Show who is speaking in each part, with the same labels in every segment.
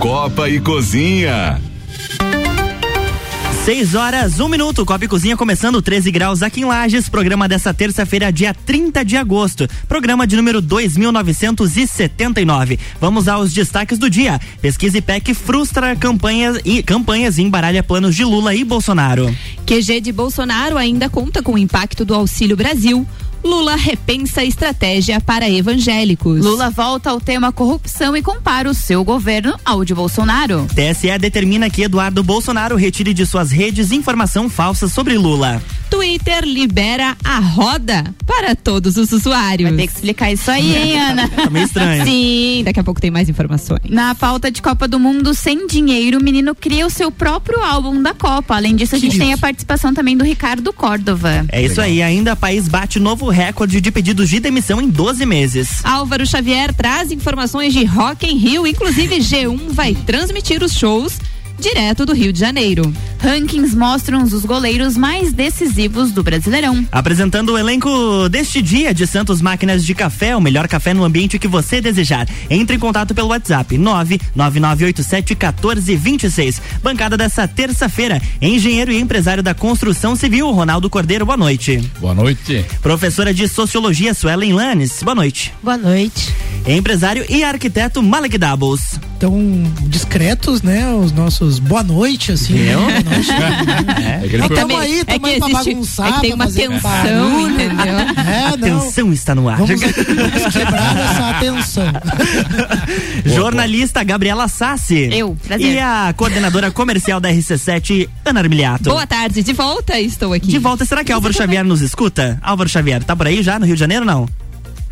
Speaker 1: Copa e Cozinha.
Speaker 2: 6 horas, 1 um minuto. Copa e Cozinha começando 13 graus aqui em Lages. Programa dessa terça-feira, dia 30 de agosto. Programa de número 2979. Vamos aos destaques do dia. Pesquisa IPEC frustra campanhas e campanhas e embaralha planos de Lula e Bolsonaro.
Speaker 3: QG de Bolsonaro ainda conta com o impacto do Auxílio Brasil. Lula repensa estratégia para evangélicos.
Speaker 4: Lula volta ao tema corrupção e compara o seu governo ao de Bolsonaro.
Speaker 2: TSE determina que Eduardo Bolsonaro retire de suas redes informação falsa sobre Lula.
Speaker 3: Twitter libera a roda para todos os usuários.
Speaker 4: Vai ter que explicar isso aí, hein, Ana?
Speaker 2: tá meio estranho.
Speaker 3: Sim, daqui a pouco tem mais informações.
Speaker 4: Na pauta de Copa do Mundo, sem dinheiro, o menino cria o seu próprio álbum da Copa. Além disso, a gente tem a participação também do Ricardo Córdova.
Speaker 2: É isso aí, ainda o país bate novo recorde de pedidos de demissão em 12 meses.
Speaker 3: Álvaro Xavier traz informações de Rock em Rio, inclusive G1 vai transmitir os shows direto do Rio de Janeiro.
Speaker 4: Rankings mostram os goleiros mais decisivos do Brasileirão.
Speaker 2: Apresentando o elenco deste dia de Santos Máquinas de Café, o melhor café no ambiente que você desejar. Entre em contato pelo WhatsApp 999871426. Bancada dessa terça-feira, engenheiro e empresário da construção civil, Ronaldo Cordeiro, boa noite.
Speaker 5: Boa noite.
Speaker 2: Professora de Sociologia, Suelen Lanes, boa noite.
Speaker 6: Boa noite.
Speaker 2: Empresário e arquiteto Malek Doubles.
Speaker 6: Tão discretos, né? Os nossos boa noite, assim.
Speaker 2: Eu?
Speaker 6: Né? É,
Speaker 3: é,
Speaker 6: tamo aí, tamo
Speaker 3: é
Speaker 6: aí pra
Speaker 3: existe,
Speaker 6: bagunçar.
Speaker 3: É que tem uma tensão, entendeu?
Speaker 6: É,
Speaker 2: a tensão está no ar.
Speaker 6: Vamos, vamos quebrar essa atenção.
Speaker 2: Jornalista Gabriela Sassi.
Speaker 4: Eu, prazer.
Speaker 2: E a coordenadora comercial da RC7, Ana Armiliato.
Speaker 3: Boa tarde, de volta, estou aqui.
Speaker 2: De volta, será que Álvaro Xavier nos escuta? Álvaro Xavier, tá por aí já no Rio de Janeiro não?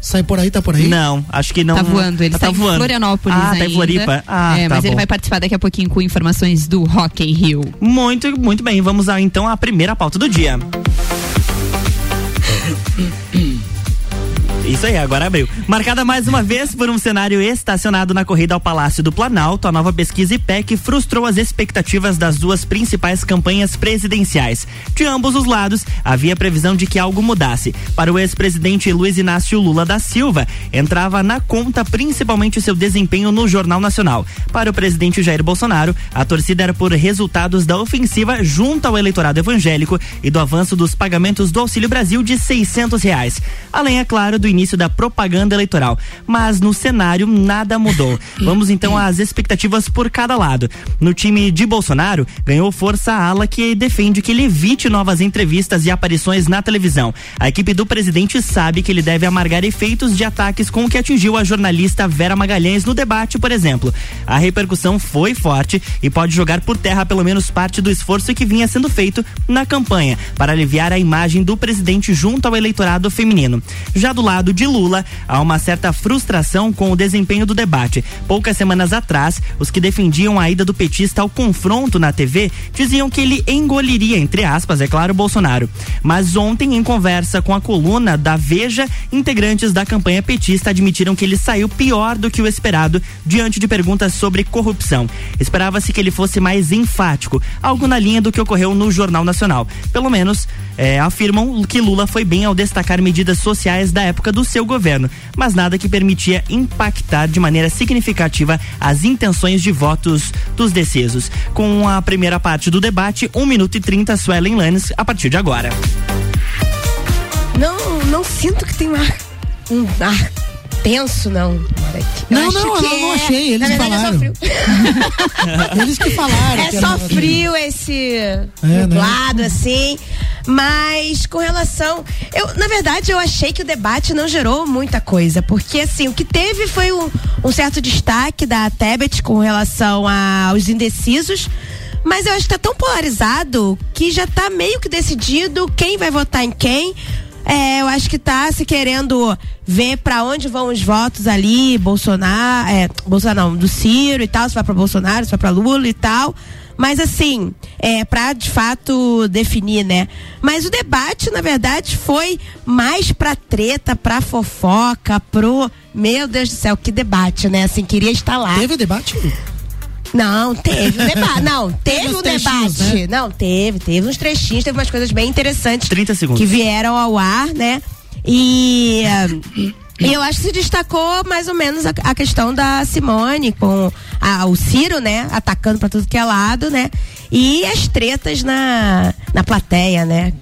Speaker 6: Sai por aí, tá por aí?
Speaker 2: Não, acho que não.
Speaker 3: Tá voando, ele
Speaker 2: tá,
Speaker 3: tá,
Speaker 2: voando.
Speaker 3: em Florianópolis
Speaker 2: ah,
Speaker 3: ainda.
Speaker 2: tá em Floripa. Ah,
Speaker 3: é,
Speaker 2: tá
Speaker 3: mas
Speaker 2: bom.
Speaker 3: ele vai participar daqui a pouquinho com informações do Rock em Rio.
Speaker 2: Muito, muito bem. Vamos a, então à primeira pauta do dia. Isso aí, agora abriu. Marcada mais uma vez por um cenário estacionado na corrida ao Palácio do Planalto, a nova pesquisa IPEC frustrou as expectativas das duas principais campanhas presidenciais. De ambos os lados, havia previsão de que algo mudasse. Para o ex-presidente Luiz Inácio Lula da Silva, entrava na conta principalmente seu desempenho no Jornal Nacional. Para o presidente Jair Bolsonaro, a torcida era por resultados da ofensiva junto ao eleitorado evangélico e do avanço dos pagamentos do Auxílio Brasil de 600 reais. Além, é claro, do início da propaganda eleitoral. Mas no cenário nada mudou. Vamos então às expectativas por cada lado. No time de Bolsonaro, ganhou força a ala que defende que ele evite novas entrevistas e aparições na televisão. A equipe do presidente sabe que ele deve amargar efeitos de ataques com o que atingiu a jornalista Vera Magalhães no debate, por exemplo. A repercussão foi forte e pode jogar por terra pelo menos parte do esforço que vinha sendo feito na campanha para aliviar a imagem do presidente junto ao eleitorado feminino. Já do lado de Lula, há uma certa frustração com o desempenho do debate. Poucas semanas atrás, os que defendiam a ida do petista ao confronto na TV diziam que ele engoliria, entre aspas, é claro, Bolsonaro. Mas ontem, em conversa com a coluna da Veja, integrantes da campanha petista admitiram que ele saiu pior do que o esperado diante de perguntas sobre corrupção. Esperava-se que ele fosse mais enfático, algo na linha do que ocorreu no Jornal Nacional. Pelo menos, é, afirmam que Lula foi bem ao destacar medidas sociais da época do seu governo, mas nada que permitia impactar de maneira significativa as intenções de votos dos decisos. Com a primeira parte do debate, 1 minuto e 30, Suelen Lannes, a partir de agora.
Speaker 7: Não, não sinto que tem um um ar tenso, não.
Speaker 6: Não, não, eu não
Speaker 7: é-
Speaker 6: achei, eles
Speaker 7: verdade,
Speaker 6: falaram.
Speaker 7: É só frio.
Speaker 6: Eles que falaram.
Speaker 7: É
Speaker 6: que
Speaker 7: só
Speaker 6: era-
Speaker 7: frio esse
Speaker 6: né?
Speaker 7: nublado, assim. Mas com relação. Eu, na verdade, eu achei que o debate não gerou muita coisa. Porque, assim, o que teve foi um, um certo destaque da Tebet com relação aos indecisos. Mas eu acho que tá tão polarizado que já tá meio que decidido quem vai votar em quem. É, eu acho que tá se querendo ver para onde vão os votos ali, Bolsonaro, é, Bolsonaro não, do Ciro e tal, se vai para Bolsonaro, se vai para Lula e tal. Mas assim, é para de fato definir, né? Mas o debate, na verdade, foi mais pra treta, pra fofoca, pro meu Deus do céu, que debate, né? Assim, queria estar lá.
Speaker 6: Teve debate?
Speaker 7: Não, teve um debate. Não, teve
Speaker 6: uns
Speaker 7: um debate.
Speaker 6: né?
Speaker 7: Não, teve, teve uns trechinhos, teve umas coisas bem interessantes
Speaker 2: 30 segundos.
Speaker 7: que vieram ao ar, né? E E eu acho que se destacou mais ou menos a, a questão da Simone com a, o Ciro, né? Atacando para tudo que é lado, né? E as tretas na, na plateia, né?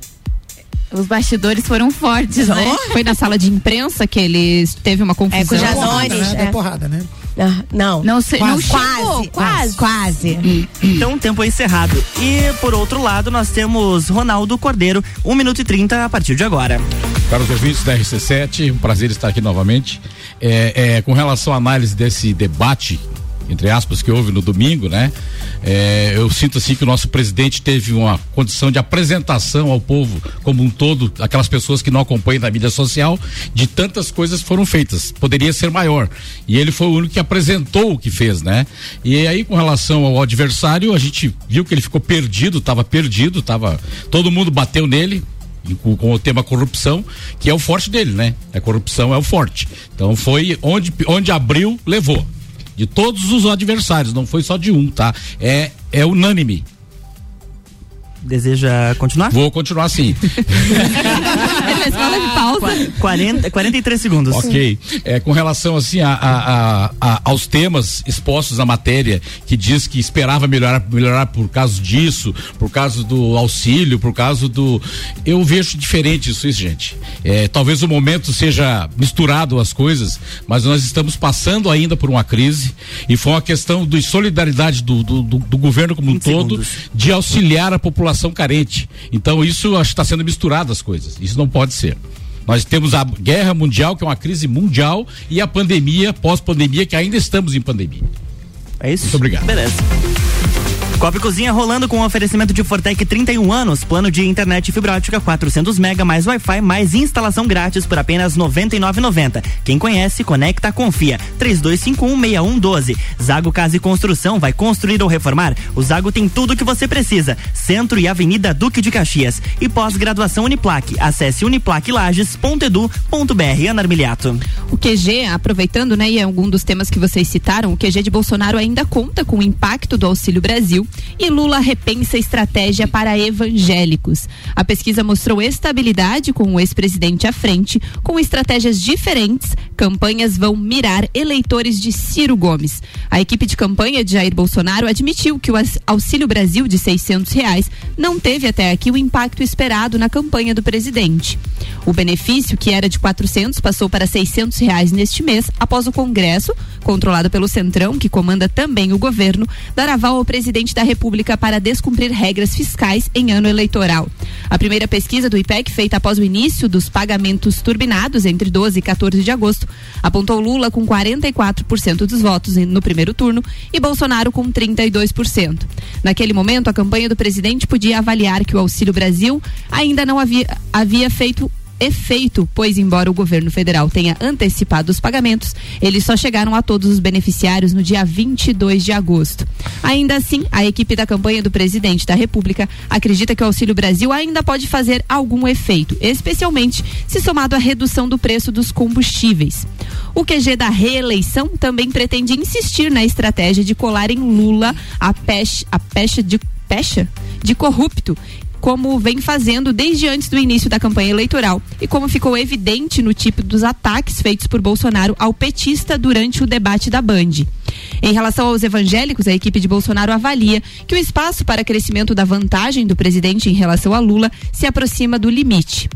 Speaker 4: Os bastidores foram fortes, né?
Speaker 3: Foi na sala de imprensa que eles teve uma confusão.
Speaker 7: É, com o Janones,
Speaker 6: Porrada, né?
Speaker 7: é.
Speaker 6: Deu porrada, né?
Speaker 7: Ah, Não.
Speaker 4: Não, se, não
Speaker 6: Quase.
Speaker 4: chegou,
Speaker 7: Quase,
Speaker 4: quase.
Speaker 7: quase.
Speaker 2: Então, tempo encerrado. E por outro lado, nós temos Ronaldo Cordeiro, 1 minuto e 30 a partir de agora.
Speaker 5: Caros ouvintes da RC7, um prazer estar aqui novamente. É, é, com relação à análise desse debate, entre aspas, que houve no domingo, né? É, eu sinto assim que o nosso presidente teve uma condição de apresentação ao povo como um todo, aquelas pessoas que não acompanham da mídia social, de tantas coisas foram feitas. Poderia ser maior. E ele foi o único que apresentou o que fez, né? E aí, com relação ao adversário, a gente viu que ele ficou perdido, estava perdido, tava. Todo mundo bateu nele, com, com o tema corrupção, que é o forte dele, né? A corrupção é o forte. Então foi onde, onde abriu, levou. De todos os adversários, não foi só de um, tá? É, é unânime.
Speaker 2: Deseja continuar?
Speaker 5: Vou continuar assim.
Speaker 3: Fez uma pausa.
Speaker 2: Qua- 40, 43 segundos.
Speaker 5: Ok. É, com relação assim a, a- a- a- aos temas expostos na matéria, que diz que esperava melhorar, melhorar por causa disso, por causa do auxílio, por causa do. Eu vejo diferente isso, isso, gente. É, talvez o momento seja misturado as coisas, mas nós estamos passando ainda por uma crise e foi uma questão de solidariedade do, do, do- do governo como um
Speaker 2: 20
Speaker 5: todo
Speaker 2: segundos.
Speaker 5: de auxiliar a população carente. Então isso acho que está sendo misturado as coisas. Isso não pode ser. Nós temos a guerra mundial, que é uma crise mundial, e a pandemia, pós-pandemia, que ainda estamos em pandemia.
Speaker 2: É isso?
Speaker 5: Muito obrigado.
Speaker 2: Beleza. Copa e Cozinha rolando com oferecimento de Fortec 31 anos, plano de internet fibra ótica 400 mega mais Wi-Fi mais instalação grátis por apenas 99,90. Quem conhece, conecta, confia. 32516112. Zago Casa e Construção vai construir ou reformar? O Zago tem tudo o que você precisa. Centro e Avenida Duque de Caxias. E pós-graduação Uniplaque. Acesse uniplaquilages.edu.br. Ana Armiliato.
Speaker 3: O QG, aproveitando, né, e é algum dos temas que vocês citaram, o QG de Bolsonaro ainda conta com o impacto do Auxílio Brasil e Lula repensa estratégia para evangélicos. A pesquisa mostrou estabilidade com o ex-presidente à frente, com estratégias diferentes, campanhas vão mirar eleitores de Ciro Gomes. A equipe de campanha de Jair Bolsonaro admitiu que o Auxílio Brasil de 600 reais não teve até aqui o impacto esperado na campanha do presidente. O benefício, que era de 400, passou para 600 reais neste mês, após o Congresso, controlado pelo Centrão, que comanda também o governo, dar aval ao presidente da República para descumprir regras fiscais em ano eleitoral. A primeira pesquisa do IPEC, feita após o início dos pagamentos turbinados entre 12 e 14 de agosto, apontou Lula com 44% dos votos no primeiro turno e Bolsonaro com 32%. Naquele momento, a campanha do presidente podia avaliar que o Auxílio Brasil ainda não havia, havia feito efeito, pois embora o governo federal tenha antecipado os pagamentos, eles só chegaram a todos os beneficiários no dia 22 de agosto. Ainda assim, a equipe da campanha do presidente da República acredita que o Auxílio Brasil ainda pode fazer algum efeito, especialmente se somado à redução do preço dos combustíveis. O QG da reeleição também pretende insistir na estratégia de colar em Lula a pecha, a pecha de pecha de corrupto como vem fazendo desde antes do início da campanha eleitoral e como ficou evidente no tipo dos ataques feitos por Bolsonaro ao petista durante o debate da Band. Em relação aos evangélicos, a equipe de Bolsonaro avalia que o espaço para crescimento da vantagem do presidente em relação a Lula se aproxima do limite.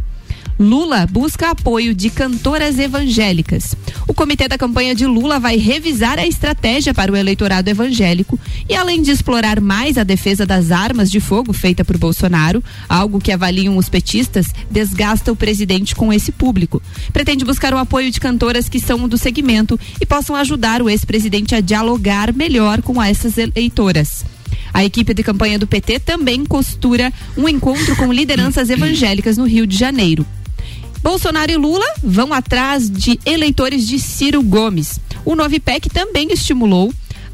Speaker 3: Lula busca apoio de cantoras evangélicas. O comitê da campanha de Lula vai revisar a estratégia para o eleitorado evangélico e, além de explorar mais a defesa das armas de fogo feita por Bolsonaro, algo que avaliam os petistas, desgasta o presidente com esse público. Pretende buscar o apoio de cantoras que são do segmento e possam ajudar o ex-presidente a dialogar melhor com essas eleitoras. A equipe de campanha do PT também costura um encontro com lideranças evangélicas no Rio de Janeiro. Bolsonaro e Lula vão atrás de eleitores de Ciro Gomes. O Novipec também estimulou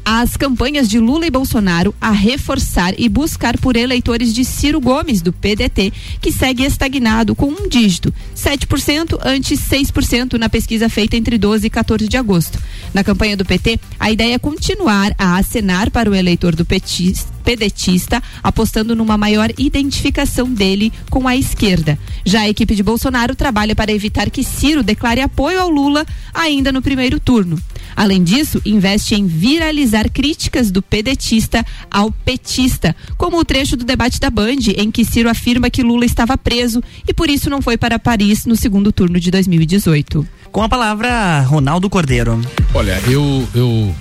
Speaker 3: as campanhas de Lula e Bolsonaro a reforçar e buscar por eleitores de Ciro Gomes, do PDT, que segue estagnado com um dígito, 7% antes 6% na pesquisa feita entre 12 e 14 de agosto. Na campanha do PT, a ideia é continuar a acenar para o eleitor do petista pedetista, apostando numa maior identificação dele com a esquerda. Já a equipe de Bolsonaro trabalha para evitar que Ciro declare apoio ao Lula ainda no primeiro turno. Além disso, investe em viralizar críticas do pedetista ao petista, como o trecho do debate da Band, em que Ciro afirma que Lula estava preso e por isso não foi para Paris no segundo turno de 2018.
Speaker 2: Com a palavra, Ronaldo Cordeiro.
Speaker 5: Olha, eu, eu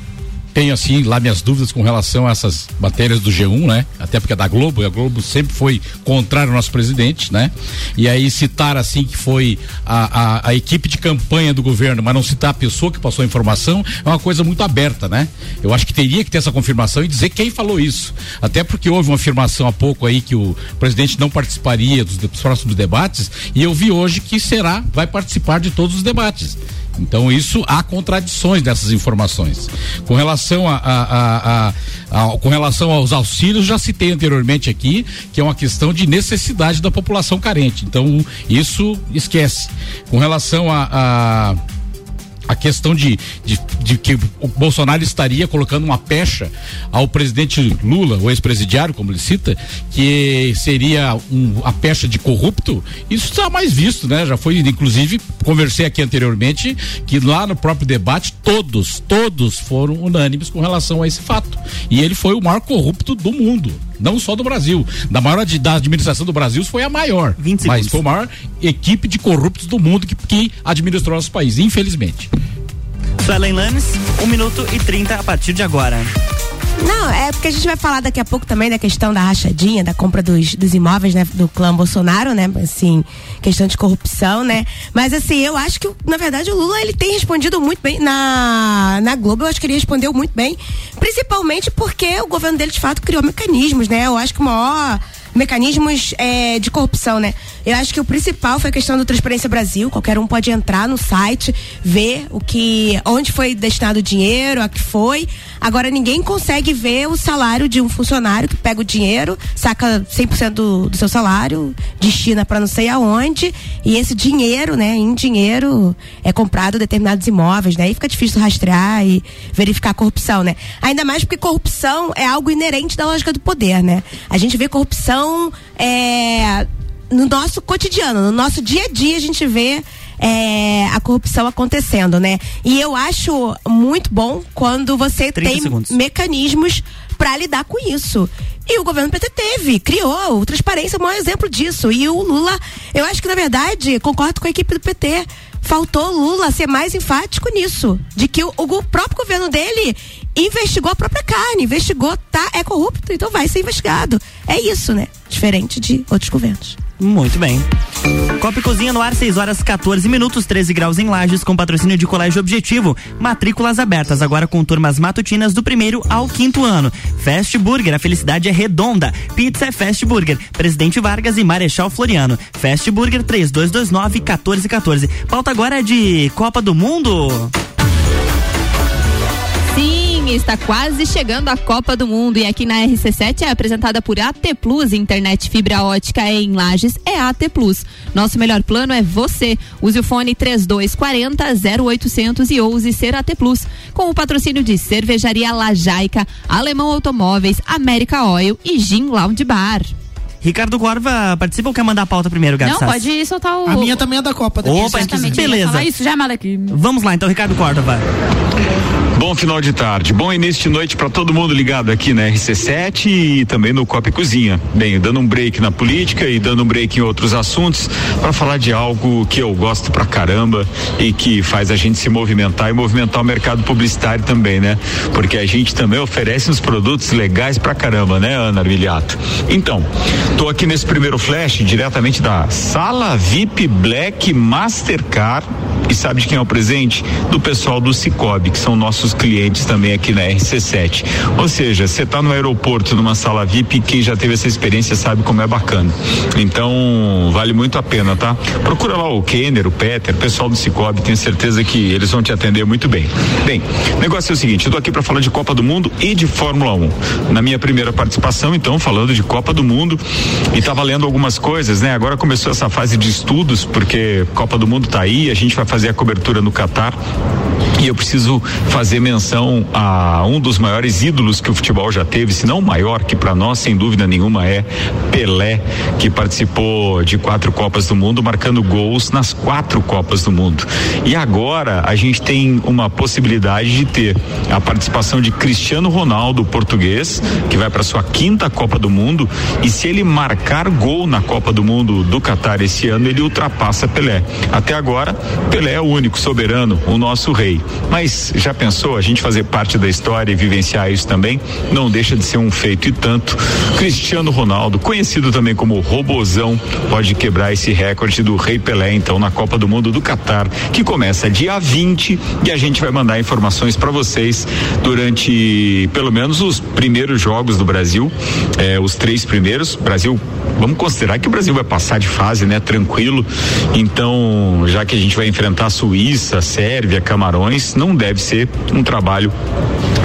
Speaker 5: tenho assim lá minhas dúvidas com relação a essas matérias do G1, né? Até porque é da Globo, e a Globo sempre foi contrário ao nosso presidente, né? E aí citar assim que foi a, a, a, equipe de campanha do governo, mas não citar a pessoa que passou a informação, é uma coisa muito aberta, né? Eu acho que teria que ter essa confirmação e dizer quem falou isso. Até porque houve uma afirmação há pouco aí que o presidente não participaria dos, dos próximos debates, e eu vi hoje que será, vai participar de todos os debates. Então, isso há contradições dessas informações. Com relação a, a, a, a, com relação aos auxílios, já citei anteriormente aqui que é uma questão de necessidade da população carente. Então, isso esquece. Com relação a a questão de, de, de, que o Bolsonaro estaria colocando uma pecha ao presidente Lula, o ex-presidiário, como ele cita, que seria um, a pecha de corrupto, isso está mais visto, né? Já foi, inclusive, conversei aqui anteriormente que lá no próprio debate todos, todos foram unânimes com relação a esse fato. E ele foi o maior corrupto do mundo não só do Brasil. Da maior da administração do Brasil foi a maior. mas foi a maior equipe de corruptos do mundo que, que administrou nosso país, infelizmente.
Speaker 2: Suelen Lanes, 1 um minuto e 30 a partir de agora.
Speaker 7: Não, é porque a gente vai falar daqui a pouco também da questão da rachadinha, da compra dos, dos imóveis, né, do clã Bolsonaro, né, assim, questão de corrupção, né, mas assim, eu acho que, na verdade, o Lula, ele tem respondido muito bem na, na Globo, eu acho que ele respondeu muito bem, principalmente porque o governo dele, de fato, criou mecanismos, né, eu acho que o maior mecanismos é, de corrupção, né? Eu acho que o principal foi a questão do Transparência Brasil. Qualquer um pode entrar no site, ver o que, onde foi destinado o dinheiro, a que foi. Agora ninguém consegue ver o salário de um funcionário que pega o dinheiro, saca 100% do, do seu salário, destina para não sei aonde, e esse dinheiro, né, em dinheiro é comprado determinados imóveis, né? Aí fica difícil rastrear e verificar a corrupção, né? Ainda mais porque corrupção é algo inerente da lógica do poder, né? A gente vê corrupção é, no nosso cotidiano, no nosso dia a dia a gente vê é, a corrupção acontecendo, né? E eu acho muito bom quando você tem segundos. mecanismos para lidar com isso. E o governo PT teve, criou, o Transparência é o maior exemplo disso. E o Lula, eu acho que na verdade, concordo com a equipe do PT, faltou Lula ser mais enfático nisso, de que o, o próprio governo dele investigou a própria carne, investigou, tá, é corrupto, então vai ser investigado. É isso, né? Diferente de outros governos.
Speaker 2: Muito bem. Copa e Cozinha no ar, 6 horas 14 minutos, 13 graus em Lages, com patrocínio de Colégio Objetivo. Matrículas abertas agora com turmas matutinas do primeiro ao quinto ano. Fast Burger, a felicidade é redonda. Pizza é Fast Burger. Presidente Vargas e Marechal Floriano. Fast Burger 3229 1414. Pauta agora de Copa do Mundo.
Speaker 3: Está quase chegando a Copa do Mundo e aqui na RC7 é apresentada por AT Plus, internet fibra ótica em Lages é AT Plus. Nosso melhor plano é você. Use o fone 3240 0800 e ouse ser AT Plus. Com o patrocínio de Cervejaria Lajaica, Alemão Automóveis, América Oil e Gin Lounge Bar.
Speaker 2: Ricardo Corva participa ou quer mandar a pauta primeiro, Gabi
Speaker 4: Não, pode soltar o.
Speaker 6: A minha também é da Copa.
Speaker 2: Opa, beleza.
Speaker 4: Isso já, Malek.
Speaker 2: Vamos lá, então, Ricardo Córdova.
Speaker 1: Bom final de tarde, bom início de noite para todo mundo ligado aqui na RC7 e também no Copa e Cozinha. Bem, dando um break na política e dando um break em outros assuntos para falar de algo que eu gosto pra caramba e que faz a gente se movimentar e movimentar o mercado publicitário também, né? Porque a gente também oferece uns produtos legais pra caramba, né, Ana Armiliato? Então, tô aqui nesse primeiro flash diretamente da Sala VIP Black Mastercard
Speaker 8: E sabe de quem é o presente? Do pessoal do Cicobi, que são nossos clientes também aqui na RC7. Ou seja, você está no aeroporto, numa sala VIP, quem já teve essa experiência sabe como é bacana. Então, vale muito a pena, tá? Procura lá o Kenner, o Peter, o pessoal do Cicobi, tenho certeza que eles vão te atender muito bem. Bem, o negócio é o seguinte, eu aqui para falar de Copa do Mundo e de Fórmula 1. Na minha primeira participação, então, falando de Copa do Mundo e tava lendo algumas coisas, né? Agora começou essa fase de estudos, porque Copa do Mundo tá aí, a gente vai fazer a cobertura no Catar. E eu preciso fazer menção a um dos maiores ídolos que o futebol já teve, se não o maior, que para nós, sem dúvida nenhuma, é Pelé, que participou de quatro Copas do Mundo, marcando gols nas quatro Copas do Mundo. E agora a gente tem uma possibilidade de ter a participação de Cristiano Ronaldo, português, que vai para sua quinta Copa do Mundo, e se ele marcar gol na Copa do Mundo do Catar esse ano, ele ultrapassa Pelé. Até agora, Pelé é o único soberano, o nosso rei. Mas já pensou a gente fazer parte da história e vivenciar isso também? Não deixa de ser um feito e tanto. Cristiano Ronaldo, conhecido também como Robozão, pode quebrar esse recorde do Rei Pelé, então, na Copa do Mundo do Catar, que começa dia 20 e a gente vai mandar informações para vocês durante pelo menos os primeiros jogos do Brasil, eh, os três primeiros. Brasil, vamos considerar que o Brasil vai passar de fase, né? Tranquilo. Então, já que a gente vai enfrentar Suíça, Sérvia, Camarões, não deve ser um trabalho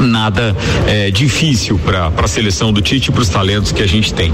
Speaker 8: nada é, difícil para a seleção do Tite e para os talentos que a gente tem.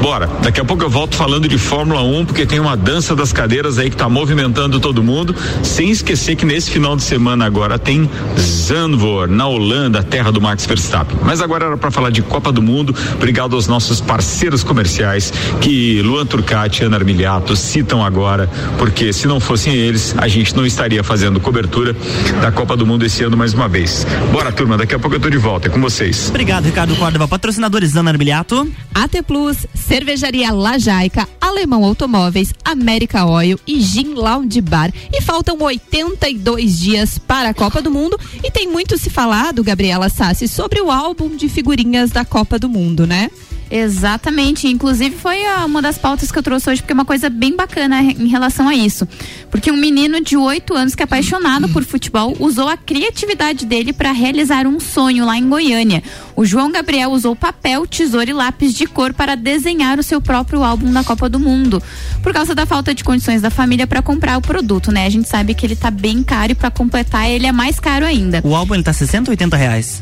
Speaker 8: Bora, daqui a pouco eu volto falando de Fórmula 1, porque tem uma dança das cadeiras aí que está movimentando todo mundo, sem esquecer que nesse final de semana agora tem Zandvoort, na Holanda, terra do Max Verstappen. Mas agora era para falar de Copa do Mundo. Obrigado aos nossos parceiros comerciais que Luan Turcati e Ana Armiliato citam agora, porque se não fossem eles, a gente não estaria fazendo cobertura da Copa do Mundo esse ano mais uma vez. Bora, turma, daqui a pouco eu tô de volta, é com vocês.
Speaker 2: Obrigado, Ricardo Córdova. Patrocinadores Ana Armiliato.
Speaker 3: AT Plus, Cervejaria Lajaica, Alemão Automóveis, América Oil e Gin Lounge Bar. E faltam 82 dias para a Copa do Mundo e tem muito se falado, Gabriela Sassi, sobre o álbum de figurinhas da Copa do Mundo, né?
Speaker 4: Exatamente. Inclusive foi a- uma das pautas que eu trouxe hoje, porque é uma coisa bem bacana em relação a isso. Porque um menino de 8 anos que é apaixonado por futebol usou a criatividade dele para realizar um sonho lá em Goiânia. O João Gabriel usou papel, tesoura e lápis de cor para desenhar o seu próprio álbum da Copa do Mundo. Por causa da falta de condições da família para comprar o produto, né? A gente sabe que ele tá bem caro e para completar ele é mais caro ainda.
Speaker 2: O álbum ele tá 60 ou 80 reais?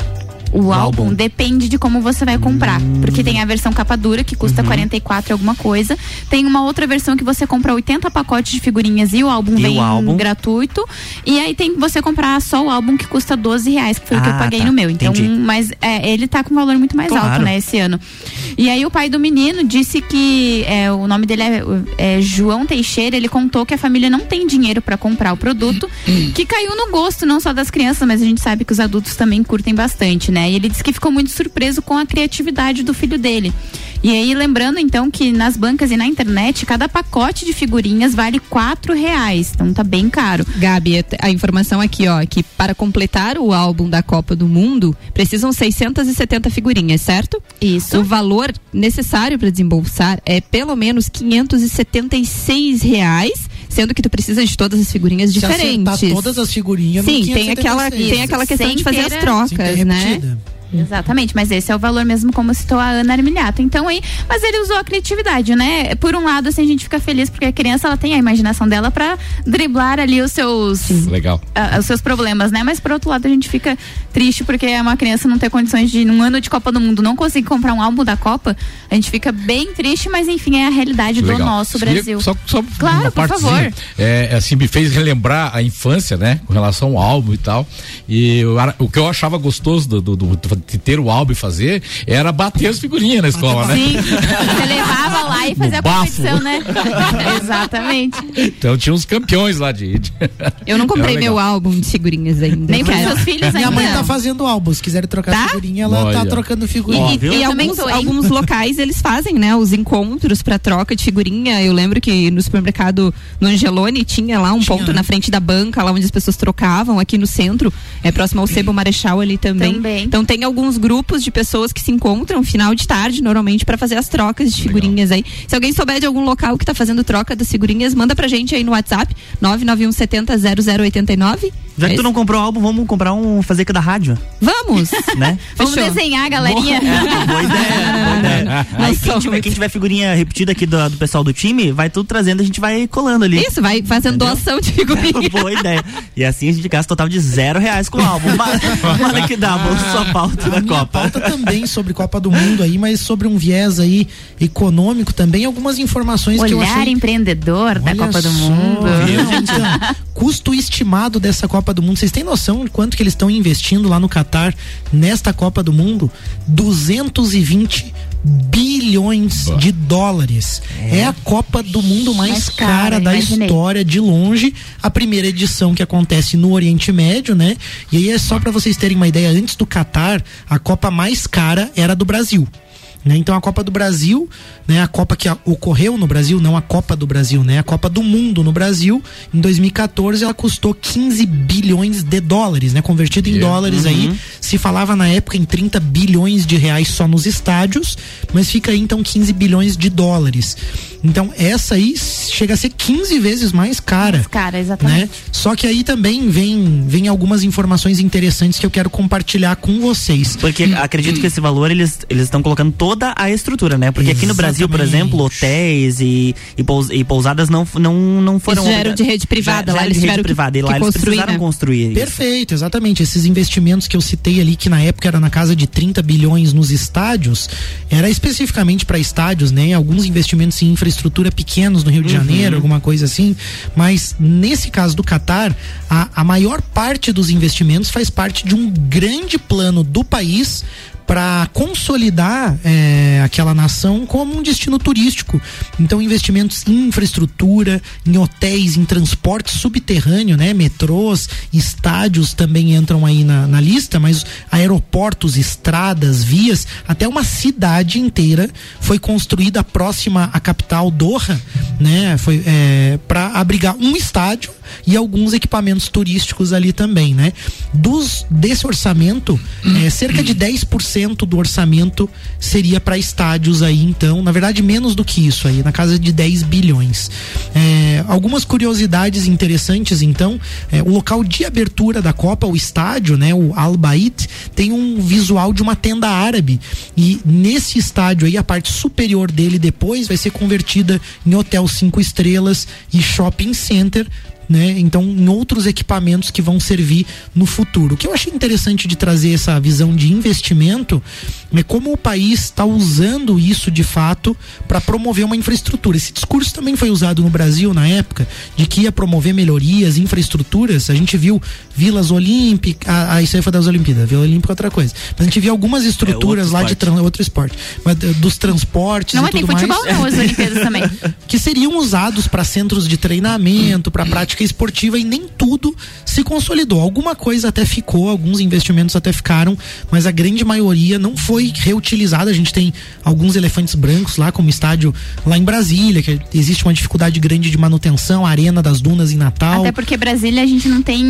Speaker 4: O álbum,
Speaker 2: álbum.
Speaker 4: depende de como você vai comprar. Porque tem a versão capa dura, que
Speaker 2: Uhum.
Speaker 4: custa 44 e alguma coisa. Tem uma outra versão que você compra 80 pacotes de figurinhas e o álbum
Speaker 2: E
Speaker 4: vem
Speaker 2: o álbum?
Speaker 4: gratuito. E aí tem que você comprar só o álbum que custa 12 reais, que foi o que eu
Speaker 2: Ah,
Speaker 4: paguei
Speaker 2: tá.
Speaker 4: no meu. Então,
Speaker 2: Entendi.
Speaker 4: mas é, ele tá com um valor muito mais
Speaker 2: Claro.
Speaker 4: alto, né, esse ano. E aí o pai do menino disse que é, o nome dele é, é João Teixeira, ele contou que a família não tem dinheiro para comprar o produto, que caiu no gosto não só das crianças, mas a gente sabe que os adultos também curtem bastante, né? E ele disse que ficou muito surpreso com a criatividade do filho dele. E aí, lembrando então que nas bancas e na internet, cada pacote de figurinhas vale quatro reais. Então tá bem caro.
Speaker 3: Gabi, a informação aqui, ó, que para completar o álbum da Copa do Mundo, precisam 670 figurinhas, certo?
Speaker 4: Isso.
Speaker 3: O valor necessário para desembolsar é pelo menos 576 reais, sendo que tu precisa de todas as figurinhas
Speaker 6: Se
Speaker 3: diferentes.
Speaker 6: todas as figurinhas
Speaker 3: Sim, tem
Speaker 6: 576.
Speaker 3: aquela, tem aquela questão
Speaker 4: Sem
Speaker 3: de fazer
Speaker 4: ter
Speaker 3: as trocas, né?
Speaker 4: Exatamente, mas esse é o valor mesmo como citou a Ana Armiliato. Então aí, mas ele usou a criatividade, né? Por um lado, assim, a gente fica feliz porque a criança ela tem a imaginação dela pra driblar ali os seus
Speaker 5: Legal.
Speaker 4: ah, os seus problemas, né? Mas por outro lado, a gente fica triste porque é uma criança não ter condições de num ano de Copa do Mundo não conseguir comprar um álbum da Copa. A gente fica bem triste, mas enfim, é a realidade do
Speaker 5: Legal.
Speaker 4: nosso
Speaker 5: Queria
Speaker 4: Brasil.
Speaker 5: Só, só
Speaker 4: Claro, por favor.
Speaker 5: É, assim, me fez relembrar a infância, né? Com relação ao álbum e tal. E era- o que eu achava gostoso do, do- do- de ter o álbum e fazer era bater as figurinhas na escola, né?
Speaker 4: Sim, você levava lá e fazia a competição, né? Exatamente.
Speaker 5: Então tinha uns campeões lá de. de-
Speaker 3: Eu não comprei meu álbum de figurinhas ainda.
Speaker 4: Nem para seus filhos
Speaker 6: Minha
Speaker 4: ainda.
Speaker 6: mãe tá fazendo álbum. Se quiserem trocar
Speaker 3: Tá?
Speaker 6: figurinha, ela tá
Speaker 5: Olha.
Speaker 6: trocando figurinha.
Speaker 3: E, e
Speaker 4: também
Speaker 3: alguns, alguns locais eles fazem, né, os encontros pra troca de figurinha. Eu lembro que no supermercado no Angelone tinha lá um
Speaker 6: Tinha,
Speaker 3: ponto
Speaker 6: né?
Speaker 3: na frente da banca, lá onde as pessoas trocavam, aqui no centro, é próximo ao Sebo Marechal ali também.
Speaker 4: Também.
Speaker 3: Então tem alguns grupos de pessoas que se encontram final de tarde, normalmente, para fazer as trocas de figurinhas aí. Se alguém souber de algum local que tá fazendo troca das figurinhas, manda pra gente aí no WhatsApp, 991 70 0089.
Speaker 2: Já que tu não comprou álbum, vamos comprar um fazer aqui da rádio,
Speaker 3: Vamos!
Speaker 2: né?
Speaker 4: Vamos
Speaker 3: Fechou.
Speaker 4: desenhar, galerinha.
Speaker 2: É, boa ideia, boa ideia. Aí quem tiver, quem tiver figurinha repetida aqui do, do pessoal do time, vai tudo trazendo, a gente vai colando ali.
Speaker 3: Isso, vai fazendo
Speaker 2: Entendeu?
Speaker 3: doação de figurinha.
Speaker 2: Boa ideia. E assim a gente gasta total de zero reais com o álbum. Mas, olha que dá, bolsa só pauta
Speaker 6: A
Speaker 2: da
Speaker 6: minha
Speaker 2: Copa.
Speaker 6: pauta também sobre Copa do Mundo aí, mas sobre um viés aí econômico também, algumas informações que eu
Speaker 4: Olhar
Speaker 6: achei
Speaker 4: empreendedor da
Speaker 6: Olha
Speaker 4: Copa do
Speaker 6: só,
Speaker 4: Mundo.
Speaker 6: viu? Então, custo estimado dessa Copa do Mundo, vocês têm noção de quanto que eles estão investindo lá no Catar nesta Copa do Mundo? 220 bilhões de dólares. É. a Copa do Mundo mais,
Speaker 4: Mais
Speaker 6: cara,
Speaker 4: cara,
Speaker 6: da
Speaker 4: imaginei.
Speaker 6: história de longe. A primeira edição que acontece no Oriente Médio, né? E aí é só para vocês terem uma ideia, antes do Catar, a Copa mais cara era do Brasil. Né? Então a Copa do Brasil, né, a Copa que ocorreu no Brasil, não a Copa do Brasil, né, a Copa do Mundo no Brasil, em 2014 ela custou 15 bilhões de dólares, né, convertido em dólares aí, se falava na época em 30 bilhões de reais só nos estádios, mas fica aí então 15 bilhões de dólares. Então essa aí chega a ser 15 vezes mais cara
Speaker 4: Cara, exatamente.
Speaker 6: né? Só que aí também vem, vem algumas informações interessantes que eu quero compartilhar com vocês.
Speaker 2: Porque acredito que esse valor eles eles estão colocando toda a estrutura, né? Porque aqui no Brasil, por
Speaker 6: Exatamente.
Speaker 2: exemplo, hotéis e, e, pous- e pousadas não, não, não foram.
Speaker 3: Eles eram de rede privada,
Speaker 2: já,
Speaker 3: lá
Speaker 2: já
Speaker 3: eles
Speaker 2: de rede
Speaker 3: tiveram que-
Speaker 2: privada. e lá eles
Speaker 3: construir,
Speaker 2: precisaram
Speaker 3: né?
Speaker 2: construir. isso.
Speaker 6: Perfeito, exatamente. Esses investimentos que eu citei ali, que na época era na casa de 30 bilhões nos estádios, era especificamente para estádios, né? Alguns investimentos em infraestrutura pequenos no Rio de Janeiro, alguma coisa assim. Mas nesse caso do Catar, a, a maior parte dos investimentos faz parte de um grande plano do país para consolidar eh, aquela nação como um destino turístico. Então, investimentos em infraestrutura, em hotéis, em transporte subterrâneo, né? Metrôs, estádios também entram aí na, na lista, mas aeroportos, estradas, vias, até uma cidade inteira foi construída próxima à capital Doha, né? Foi para abrigar um estádio e alguns equipamentos turísticos ali também, né? Dos desse orçamento, eh, cerca de 10% do orçamento seria para estádios aí, então, na verdade menos do que isso aí, na casa de 10 bilhões. Eh, algumas curiosidades interessantes, então, eh, o local de abertura da Copa, o estádio, né, o Al Bait, tem um visual de uma tenda árabe e nesse estádio aí a parte superior dele depois vai ser convertida em hotel cinco estrelas e shopping center né? Então, em outros equipamentos que vão servir no futuro. O que eu achei interessante de trazer essa visão de investimento é como o país está usando isso de fato para promover uma infraestrutura. Esse discurso também foi usado no Brasil na época de que ia promover melhorias, infraestruturas. A gente viu vilas olímpicas, ah, ah, isso aí foi das Olimpíadas, Vila Olímpica é outra coisa. Mas a gente viu algumas estruturas
Speaker 2: outro
Speaker 6: lá de
Speaker 2: esporte.
Speaker 6: tran- outro esporte, mas eh, dos transportes
Speaker 4: Não,
Speaker 6: e
Speaker 4: mas tem
Speaker 6: tudo mais
Speaker 4: futebol não, as Olimpíadas também.
Speaker 6: que seriam usados para centros de treinamento, para prática esportiva e nem tudo se consolidou. Alguma coisa até ficou, alguns investimentos até ficaram, mas a grande maioria não foi reutilizada. A gente tem alguns elefantes brancos lá, como estádio lá em Brasília, que existe uma dificuldade grande de manutenção, a Arena das Dunas em Natal.
Speaker 4: Até porque Brasília a gente não tem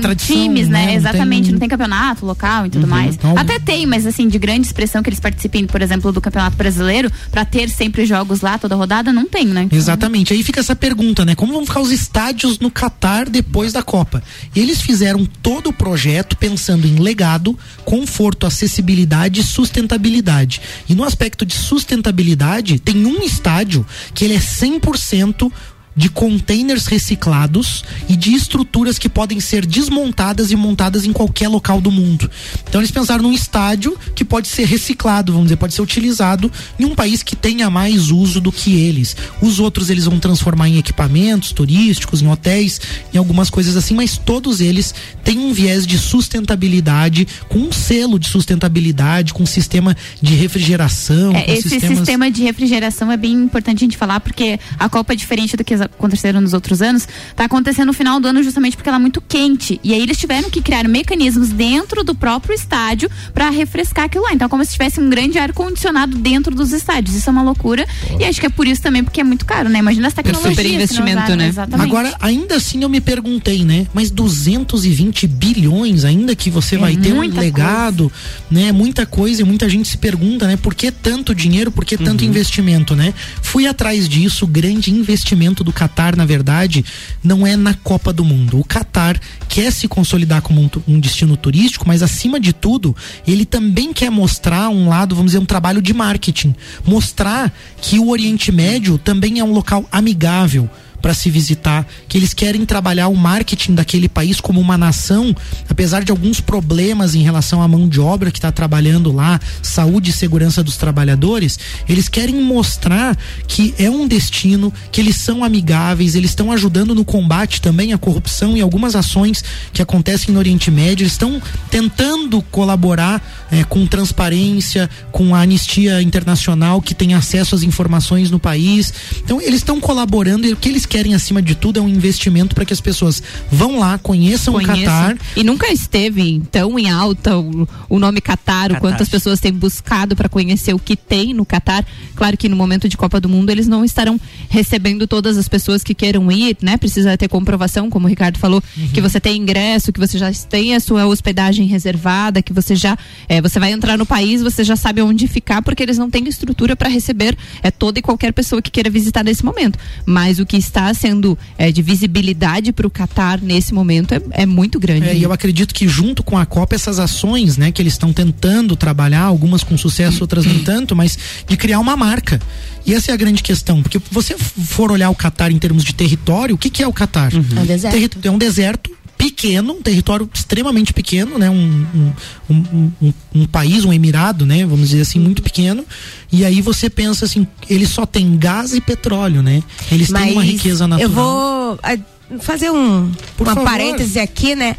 Speaker 6: tradição,
Speaker 4: times,
Speaker 6: né?
Speaker 4: né? Exatamente,
Speaker 6: tem-
Speaker 4: não tem campeonato local e tudo mais.
Speaker 6: Então-
Speaker 4: Até tem, mas assim, de grande expressão que eles participem, por exemplo, do Campeonato Brasileiro, pra ter sempre jogos lá toda rodada, não tem, né?
Speaker 6: Exatamente. Aí fica essa pergunta, né? Como vão ficar os estádios no Catar depois da Copa? Eles fizeram todo o projeto pensando em legado, conforto, acessibilidade e sustentabilidade. E no aspecto de sustentabilidade, tem um estádio que ele é 100% de containers reciclados e de estruturas que podem ser desmontadas e montadas em qualquer local do mundo. Então eles pensaram num estádio que pode ser reciclado, vamos dizer, pode ser utilizado em um país que tenha mais uso do que eles. Os outros eles vão transformar em equipamentos turísticos, em hotéis, em algumas coisas assim, mas todos eles têm um viés de sustentabilidade, com um selo de sustentabilidade, com um sistema de refrigeração,
Speaker 4: É, esse
Speaker 6: sistemas...
Speaker 4: sistema de refrigeração é bem importante a gente falar, porque a Copa é diferente do que as aconteceram nos outros anos, tá acontecendo no final do ano justamente porque ela é muito quente. E aí eles tiveram que criar mecanismos dentro do próprio estádio para refrescar aquilo lá. Então, como se tivesse um grande ar-condicionado dentro dos estádios. Isso é uma loucura. E acho que é por isso também, porque é muito caro, né? Imagina as tecnologias.
Speaker 3: Super investimento, né?
Speaker 4: Exatamente.
Speaker 6: Agora, ainda assim eu me perguntei, né? Mas 220 bilhões, ainda que você
Speaker 4: É
Speaker 6: vai ter um legado, né? Muita coisa e muita gente se pergunta, né? Por que tanto dinheiro, por que
Speaker 4: Uhum.
Speaker 6: tanto investimento, né? Fui atrás disso, o grande investimento do Catar, na verdade, não é na Copa do Mundo. O Catar quer se consolidar como um, um destino turístico, mas acima de tudo, ele também quer mostrar um lado, vamos dizer, um trabalho de marketing. Mostrar que o Oriente Médio também é um local amigável para se visitar, que eles querem trabalhar o marketing daquele país como uma nação, apesar de alguns problemas em relação à mão de obra que está trabalhando lá, saúde e segurança dos trabalhadores, eles querem mostrar que é um destino, que eles são amigáveis, eles estão ajudando no combate também à corrupção e algumas ações que acontecem no Oriente Médio, eles estão tentando colaborar eh, com transparência, com a anistia internacional que tem acesso às informações no país. Então eles estão colaborando e o que eles querem acima de tudo é um investimento para que as pessoas vão lá, conheçam o. Catar.
Speaker 3: E nunca esteve tão em alta o, o nome Catar, o quanto as pessoas têm buscado para conhecer o que tem no Catar. Claro que no momento de Copa do Mundo eles não estarão recebendo todas as pessoas que queiram ir, né? Precisa ter comprovação, como o Ricardo falou, que você tem ingresso, que você já tem a sua hospedagem reservada, que você já eh, você vai entrar no país, você já sabe onde ficar, porque eles não têm estrutura para receber é toda e qualquer pessoa que queira visitar nesse momento. Mas o que está sendo eh, de visibilidade para o Catar nesse momento é, é muito grande.
Speaker 6: É, e eu acredito que junto com a Copa essas ações, né, que eles estão tentando trabalhar, algumas com sucesso, outras nem tanto, mas de criar uma marca. E essa é a grande questão, porque você for olhar o Catar em termos de território, o que, que é o Catar?
Speaker 7: É um deserto.
Speaker 6: Terri- É um deserto pequeno, um território extremamente pequeno, né? Um, um, um, um- um país, um emirado, né? Vamos dizer assim, muito pequeno. E aí você pensa assim, ele só tem gás e petróleo, né? Eles têm uma riqueza natural.
Speaker 7: Eu vou ah, fazer um,
Speaker 6: Por
Speaker 7: uma
Speaker 6: favor.
Speaker 7: parêntese aqui, né?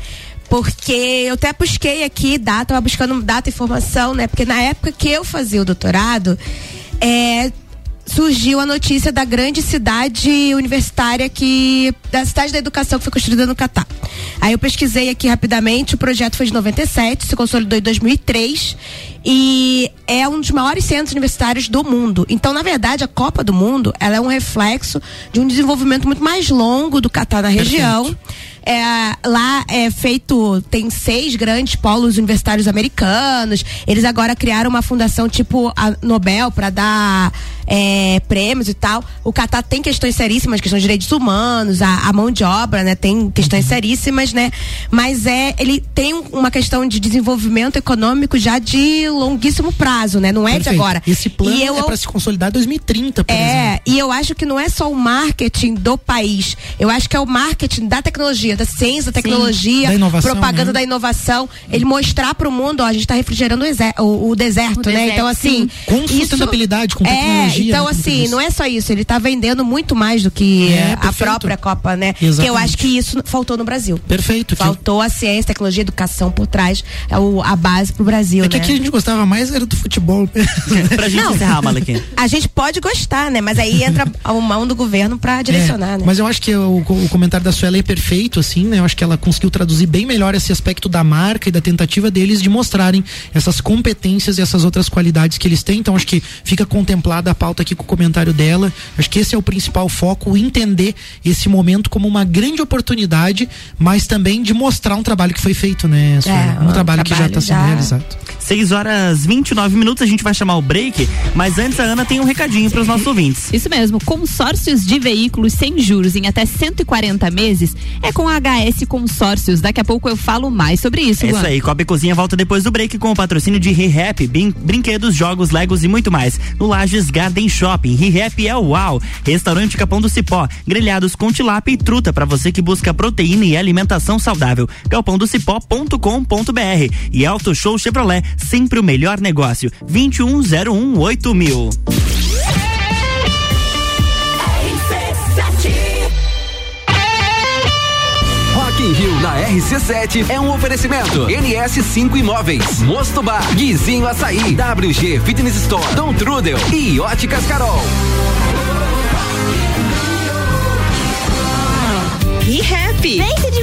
Speaker 7: Porque eu até busquei aqui data, tava buscando data e informação, né? Porque na época que eu fazia o doutorado, é, surgiu a notícia da grande cidade universitária que da cidade da educação que foi construída no Catar. Aí eu pesquisei aqui rapidamente, o projeto foi de 97, se consolidou em 2003 e é um dos maiores centros universitários do mundo. Então, na verdade, a Copa do Mundo, ela é um reflexo de um desenvolvimento muito mais longo do Catar na região. É, lá é feito, tem seis grandes polos universitários americanos. Eles agora criaram uma fundação tipo a Nobel para dar é, prêmios e tal. O Catar tem questões seríssimas, questões de direitos humanos, a, a mão de obra, né? Tem questões seríssimas, né? Mas é, ele tem um- uma questão de desenvolvimento econômico já de longuíssimo prazo, né? Não é de
Speaker 6: Perfeito.
Speaker 7: agora.
Speaker 6: Esse plano
Speaker 7: E eu-
Speaker 6: é para se consolidar em 2030, por exemplo.
Speaker 7: é, e eu acho que não é só o marketing do país. Eu acho que é o marketing da tecnologia, da ciência, da tecnologia,
Speaker 6: Da inovação,
Speaker 7: propaganda
Speaker 6: né?
Speaker 7: da inovação. Ele mostrar para o mundo, ó, a gente está refrigerando o, o- o deserto,
Speaker 4: O
Speaker 7: né?
Speaker 4: deserto,
Speaker 7: Então, assim.
Speaker 4: sim.
Speaker 6: Com sustentabilidade, com
Speaker 7: É,
Speaker 6: tecnologia.
Speaker 7: então,
Speaker 6: né, como tu
Speaker 7: assim, não é só isso. Ele está vendendo muito mais do que
Speaker 6: É,
Speaker 7: a própria Copa, né? Que eu
Speaker 6: Exatamente.
Speaker 7: acho que isso faltou no Brasil.
Speaker 6: Perfeito. que-
Speaker 7: Faltou a ciência, tecnologia, educação por trás. É o, a base pro Brasil,
Speaker 6: É que
Speaker 7: né?
Speaker 6: aqui a gente gostava mais era do futebol.
Speaker 2: pra gente
Speaker 7: Não.
Speaker 2: encerrar, Malek.
Speaker 7: A gente pode gostar, né? Mas aí entra a mão do governo para direcionar,
Speaker 6: É,
Speaker 7: né?
Speaker 6: Mas eu acho que o, o comentário da Suela é perfeito, assim, né? Eu acho que ela conseguiu traduzir bem melhor esse aspecto da marca e da tentativa deles de mostrarem essas competências e essas outras qualidades que eles têm. Então acho que fica contemplada a pauta aqui com o comentário dela. Acho que esse é o principal foco, entender esse momento como uma grande oportunidade, mas também de mostrar um trabalho que foi feito, né, Suela? um,
Speaker 7: um
Speaker 6: trabalho, que já
Speaker 7: trabalho
Speaker 6: está sendo
Speaker 7: já-
Speaker 6: realizado.
Speaker 2: 6 horas 29 minutos, a gente vai chamar o break, mas antes a Ana tem um recadinho para os nossos ouvintes.
Speaker 3: Isso mesmo, consórcios de veículos sem juros em até 140 meses é com a HS Consórcios. Daqui a pouco eu falo mais sobre isso,
Speaker 2: É isso aí, Copa e Cozinha volta depois do break com o patrocínio de ReHap, brin- brinquedos, jogos, legos e muito mais. No Lages Garden Shopping, ReHap é o uau. Restaurante Capão do Cipó, grelhados com tilápia e truta para você que busca proteína e alimentação saudável. galpãodocipó.com.br e Auto Show Chevrolet, sempre o melhor negócio. 21018000. mil.
Speaker 9: Rock in Rio na RC7 é um oferecimento. NS5 Imóveis, Mosto Bar, Guizinho Açaí, WG Fitness Store, Dom Trudel e Óticas Carol.
Speaker 10: ReHap.
Speaker 11: Vem se divertir.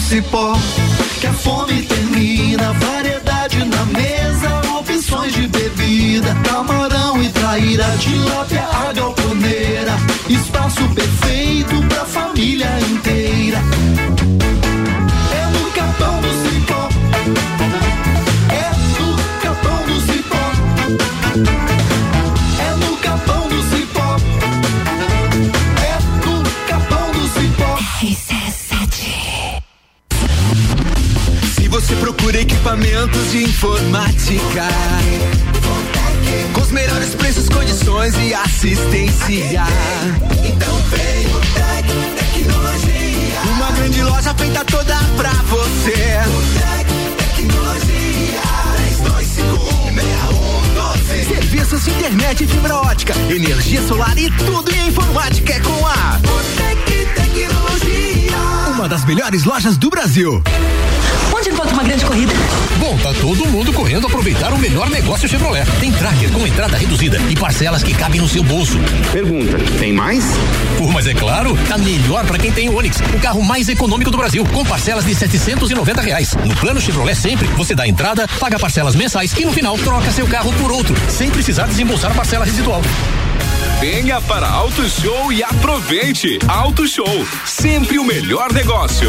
Speaker 12: cipó que a fome termina. Variedade na mesa, opções de bebida. Camarão e traíra, tilápia, a galponeira. Espaço perfeito pra família inteira. É no capão
Speaker 13: procura equipamentos de informática, com os melhores preços, condições e assistência. Então vem o Tec Tecnologia. Uma grande loja feita toda pra você. O Tec Tecnologia. 3251 Serviços de internet e fibra ótica, energia solar e tudo em informática é com a Botec Tecnologia. Uma das melhores lojas do Brasil.
Speaker 14: Uma grande corrida?
Speaker 15: Bom, tá todo mundo correndo aproveitar o melhor negócio Chevrolet. Tem tracker com entrada reduzida e parcelas que cabem no seu bolso.
Speaker 16: Pergunta, tem mais?
Speaker 15: Pô, mas é claro, tá melhor para quem tem Onix, o carro mais econômico do Brasil, com parcelas de 790 reais. No plano Chevrolet sempre, você dá entrada, paga parcelas mensais e no final troca seu carro por outro, sem precisar desembolsar a parcela residual.
Speaker 17: Venha para Auto Show e aproveite. Auto Show, sempre o melhor negócio.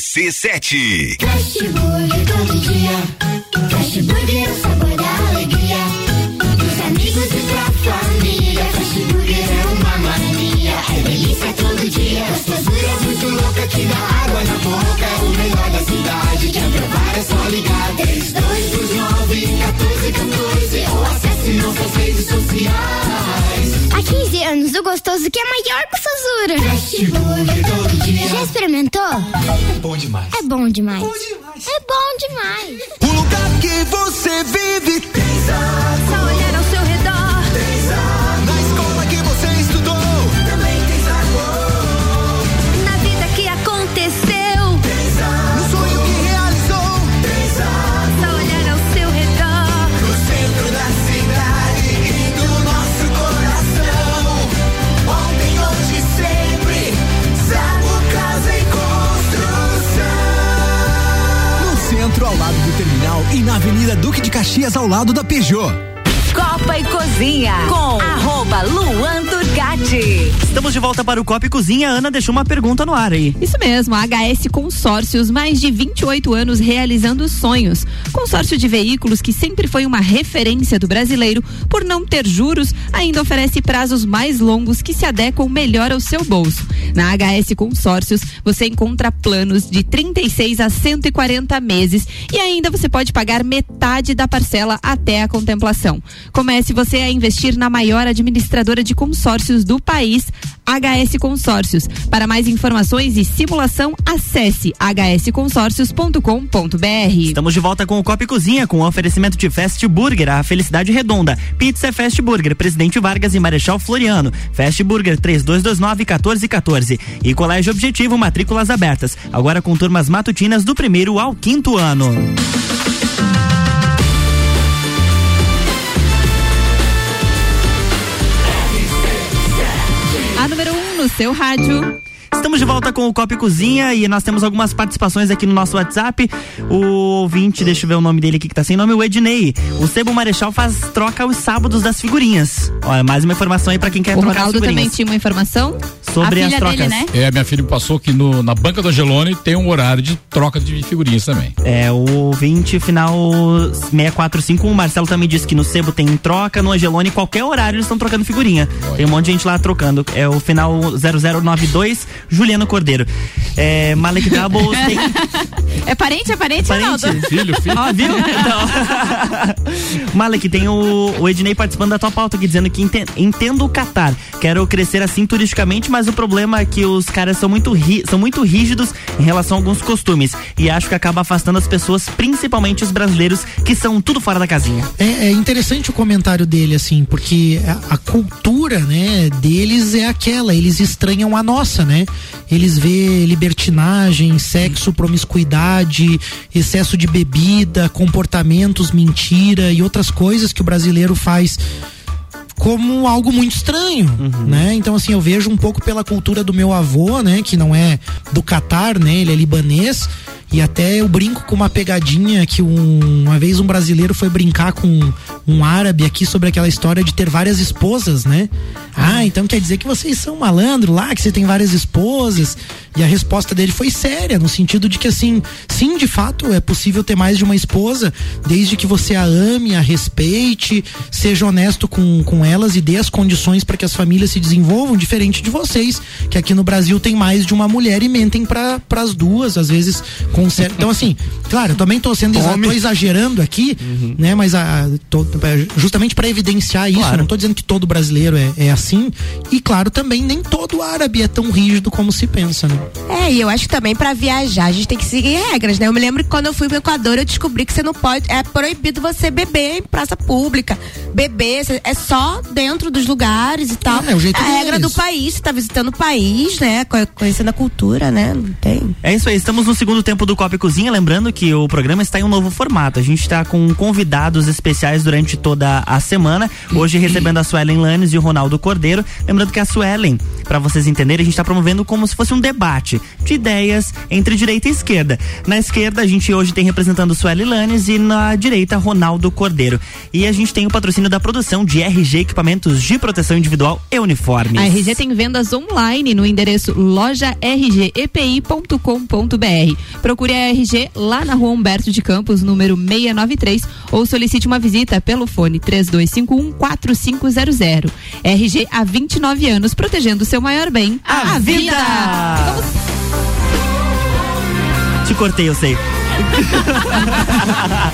Speaker 18: RC7.
Speaker 19: Fast Burger todo dia. Fast
Speaker 11: 15 anos, o gostoso que é maior que
Speaker 19: todo dia.
Speaker 11: Já experimentou?
Speaker 13: É bom demais.
Speaker 11: É bom demais. É bom demais.
Speaker 13: O lugar que você vive tem
Speaker 11: Só
Speaker 13: de Caxias, ao lado da Peugeot.
Speaker 14: Copa e Cozinha com arroba Luan
Speaker 2: Estamos de volta para o Copa e Cozinha. A Ana deixou uma pergunta no ar aí.
Speaker 3: Isso mesmo, a HS Consórcios, mais de 28 anos realizando sonhos. Consórcio de veículos que sempre foi uma referência do brasileiro, por não ter juros, ainda oferece prazos mais longos que se adequam melhor ao seu bolso. Na HS Consórcios, você encontra planos de 36 a 140 meses e ainda você pode pagar metade da parcela até a contemplação. Comece você a investir na maior administradora de consórcios consórcios do país, HS Consórcios. Para mais informações e simulação, acesse hsconsórcios.com.br.
Speaker 2: Estamos de volta com o Copa e Cozinha, com o oferecimento de Fast Burger, a felicidade redonda. Pizza Fast Burger, Presidente Vargas e Marechal Floriano. Fast Burger 3229-1414. E Colégio Objetivo, matrículas abertas. Agora com turmas matutinas do primeiro ao quinto ano.
Speaker 3: No seu rádio.
Speaker 2: Estamos de volta com o Copa e Cozinha e nós temos algumas participações aqui no nosso WhatsApp. O ouvinte, deixa eu ver o nome dele aqui que tá sem nome, o Ednei. O Sebo Marechal faz troca aos sábados das figurinhas. Olha, mais uma informação aí pra quem quer
Speaker 3: O
Speaker 2: trocar as
Speaker 3: Ronaldo
Speaker 2: figurinhas.
Speaker 3: também tinha uma informação
Speaker 2: Sobre
Speaker 3: A
Speaker 2: as trocas.
Speaker 3: dele, né?
Speaker 5: É, minha filha me passou que no, na banca do Angelone tem um horário de troca de figurinhas também.
Speaker 2: É, o 20 final 6451, o Marcelo também disse que no Sebo tem troca, no Angelone, qualquer horário eles estão trocando figurinha. Tem um monte de gente lá trocando. É o final 0092, Juliano Cordeiro. É, Malek Doubles tem.
Speaker 4: É parente, é parente,
Speaker 2: Parente?
Speaker 4: Ronaldo?
Speaker 5: Filho, filho.
Speaker 2: Ó, viu? Então. Malek, tem o, o Ednei participando da tua pauta aqui, dizendo que ente- entendo o Catar. Quero crescer assim turisticamente, mas o problema é que os caras são muito, ri- são muito rígidos em relação a alguns costumes. E acho que acaba afastando as pessoas, principalmente os brasileiros, que são tudo fora da casinha.
Speaker 6: É, é interessante o comentário dele, assim, porque a, a cultura, né, deles é aquela, eles estranham a nossa, né? Eles vê libertinagem, sexo, promiscuidade, excesso de bebida, comportamentos, mentira e outras coisas que o brasileiro faz como algo muito estranho, né? Então assim, eu vejo um pouco pela cultura do meu avô, né, que não é do Catar, né? Ele é libanês e até eu brinco com uma pegadinha que um- uma vez um brasileiro foi brincar com um árabe aqui sobre aquela história de ter várias esposas, né? Ah, então quer dizer que vocês são malandro lá, que você tem várias esposas. E a resposta dele foi séria, no sentido de que assim, sim, de fato, é possível ter mais de uma esposa, desde que você a ame, a respeite, seja honesto com, com elas e dê as condições para que as famílias se desenvolvam, diferente de vocês, que aqui no Brasil tem mais de uma mulher e mentem para as duas, às vezes com cer- Então, assim, claro, eu também tô sendo tô exagerando aqui, né? Mas a, tô- justamente para evidenciar isso, eu não tô dizendo que todo brasileiro é, é assim. E claro, também nem todo árabe é tão rígido como se pensa, né?
Speaker 7: É, e eu acho que também pra viajar a gente tem que seguir regras, né? Eu me lembro que quando eu fui pro Equador eu descobri que você não pode, é proibido você beber em praça pública. Beber é só dentro dos lugares e tal.
Speaker 6: É, é o jeito
Speaker 7: a regra do país, você tá visitando o país, né? Co- Conhecendo a cultura, né? Não tem.
Speaker 2: É isso aí, estamos no segundo tempo do Copa e Cozinha, lembrando que o programa está em um novo formato. A gente está com convidados especiais durante toda a semana. Hoje recebendo a Suelen Lanes e o Ronaldo Cordeiro. Lembrando que a Suelen, para vocês entenderem, a gente está promovendo como se fosse um debate de ideias entre direita e esquerda. Na esquerda, a gente hoje tem representando Suelen Lanes e na direita, Ronaldo Cordeiro. E a gente tem o patrocínio da produção de RG Equipamentos de Proteção Individual e Uniformes.
Speaker 3: A RG tem vendas online no endereço lojargepi.com.br. Procure a RG lá na rua Humberto de Campos, número 693, ou solicite uma visita pelo fone 3251 4500. RG há 29 anos, protegendo o seu maior bem, a, vida.
Speaker 2: Te cortei, eu sei.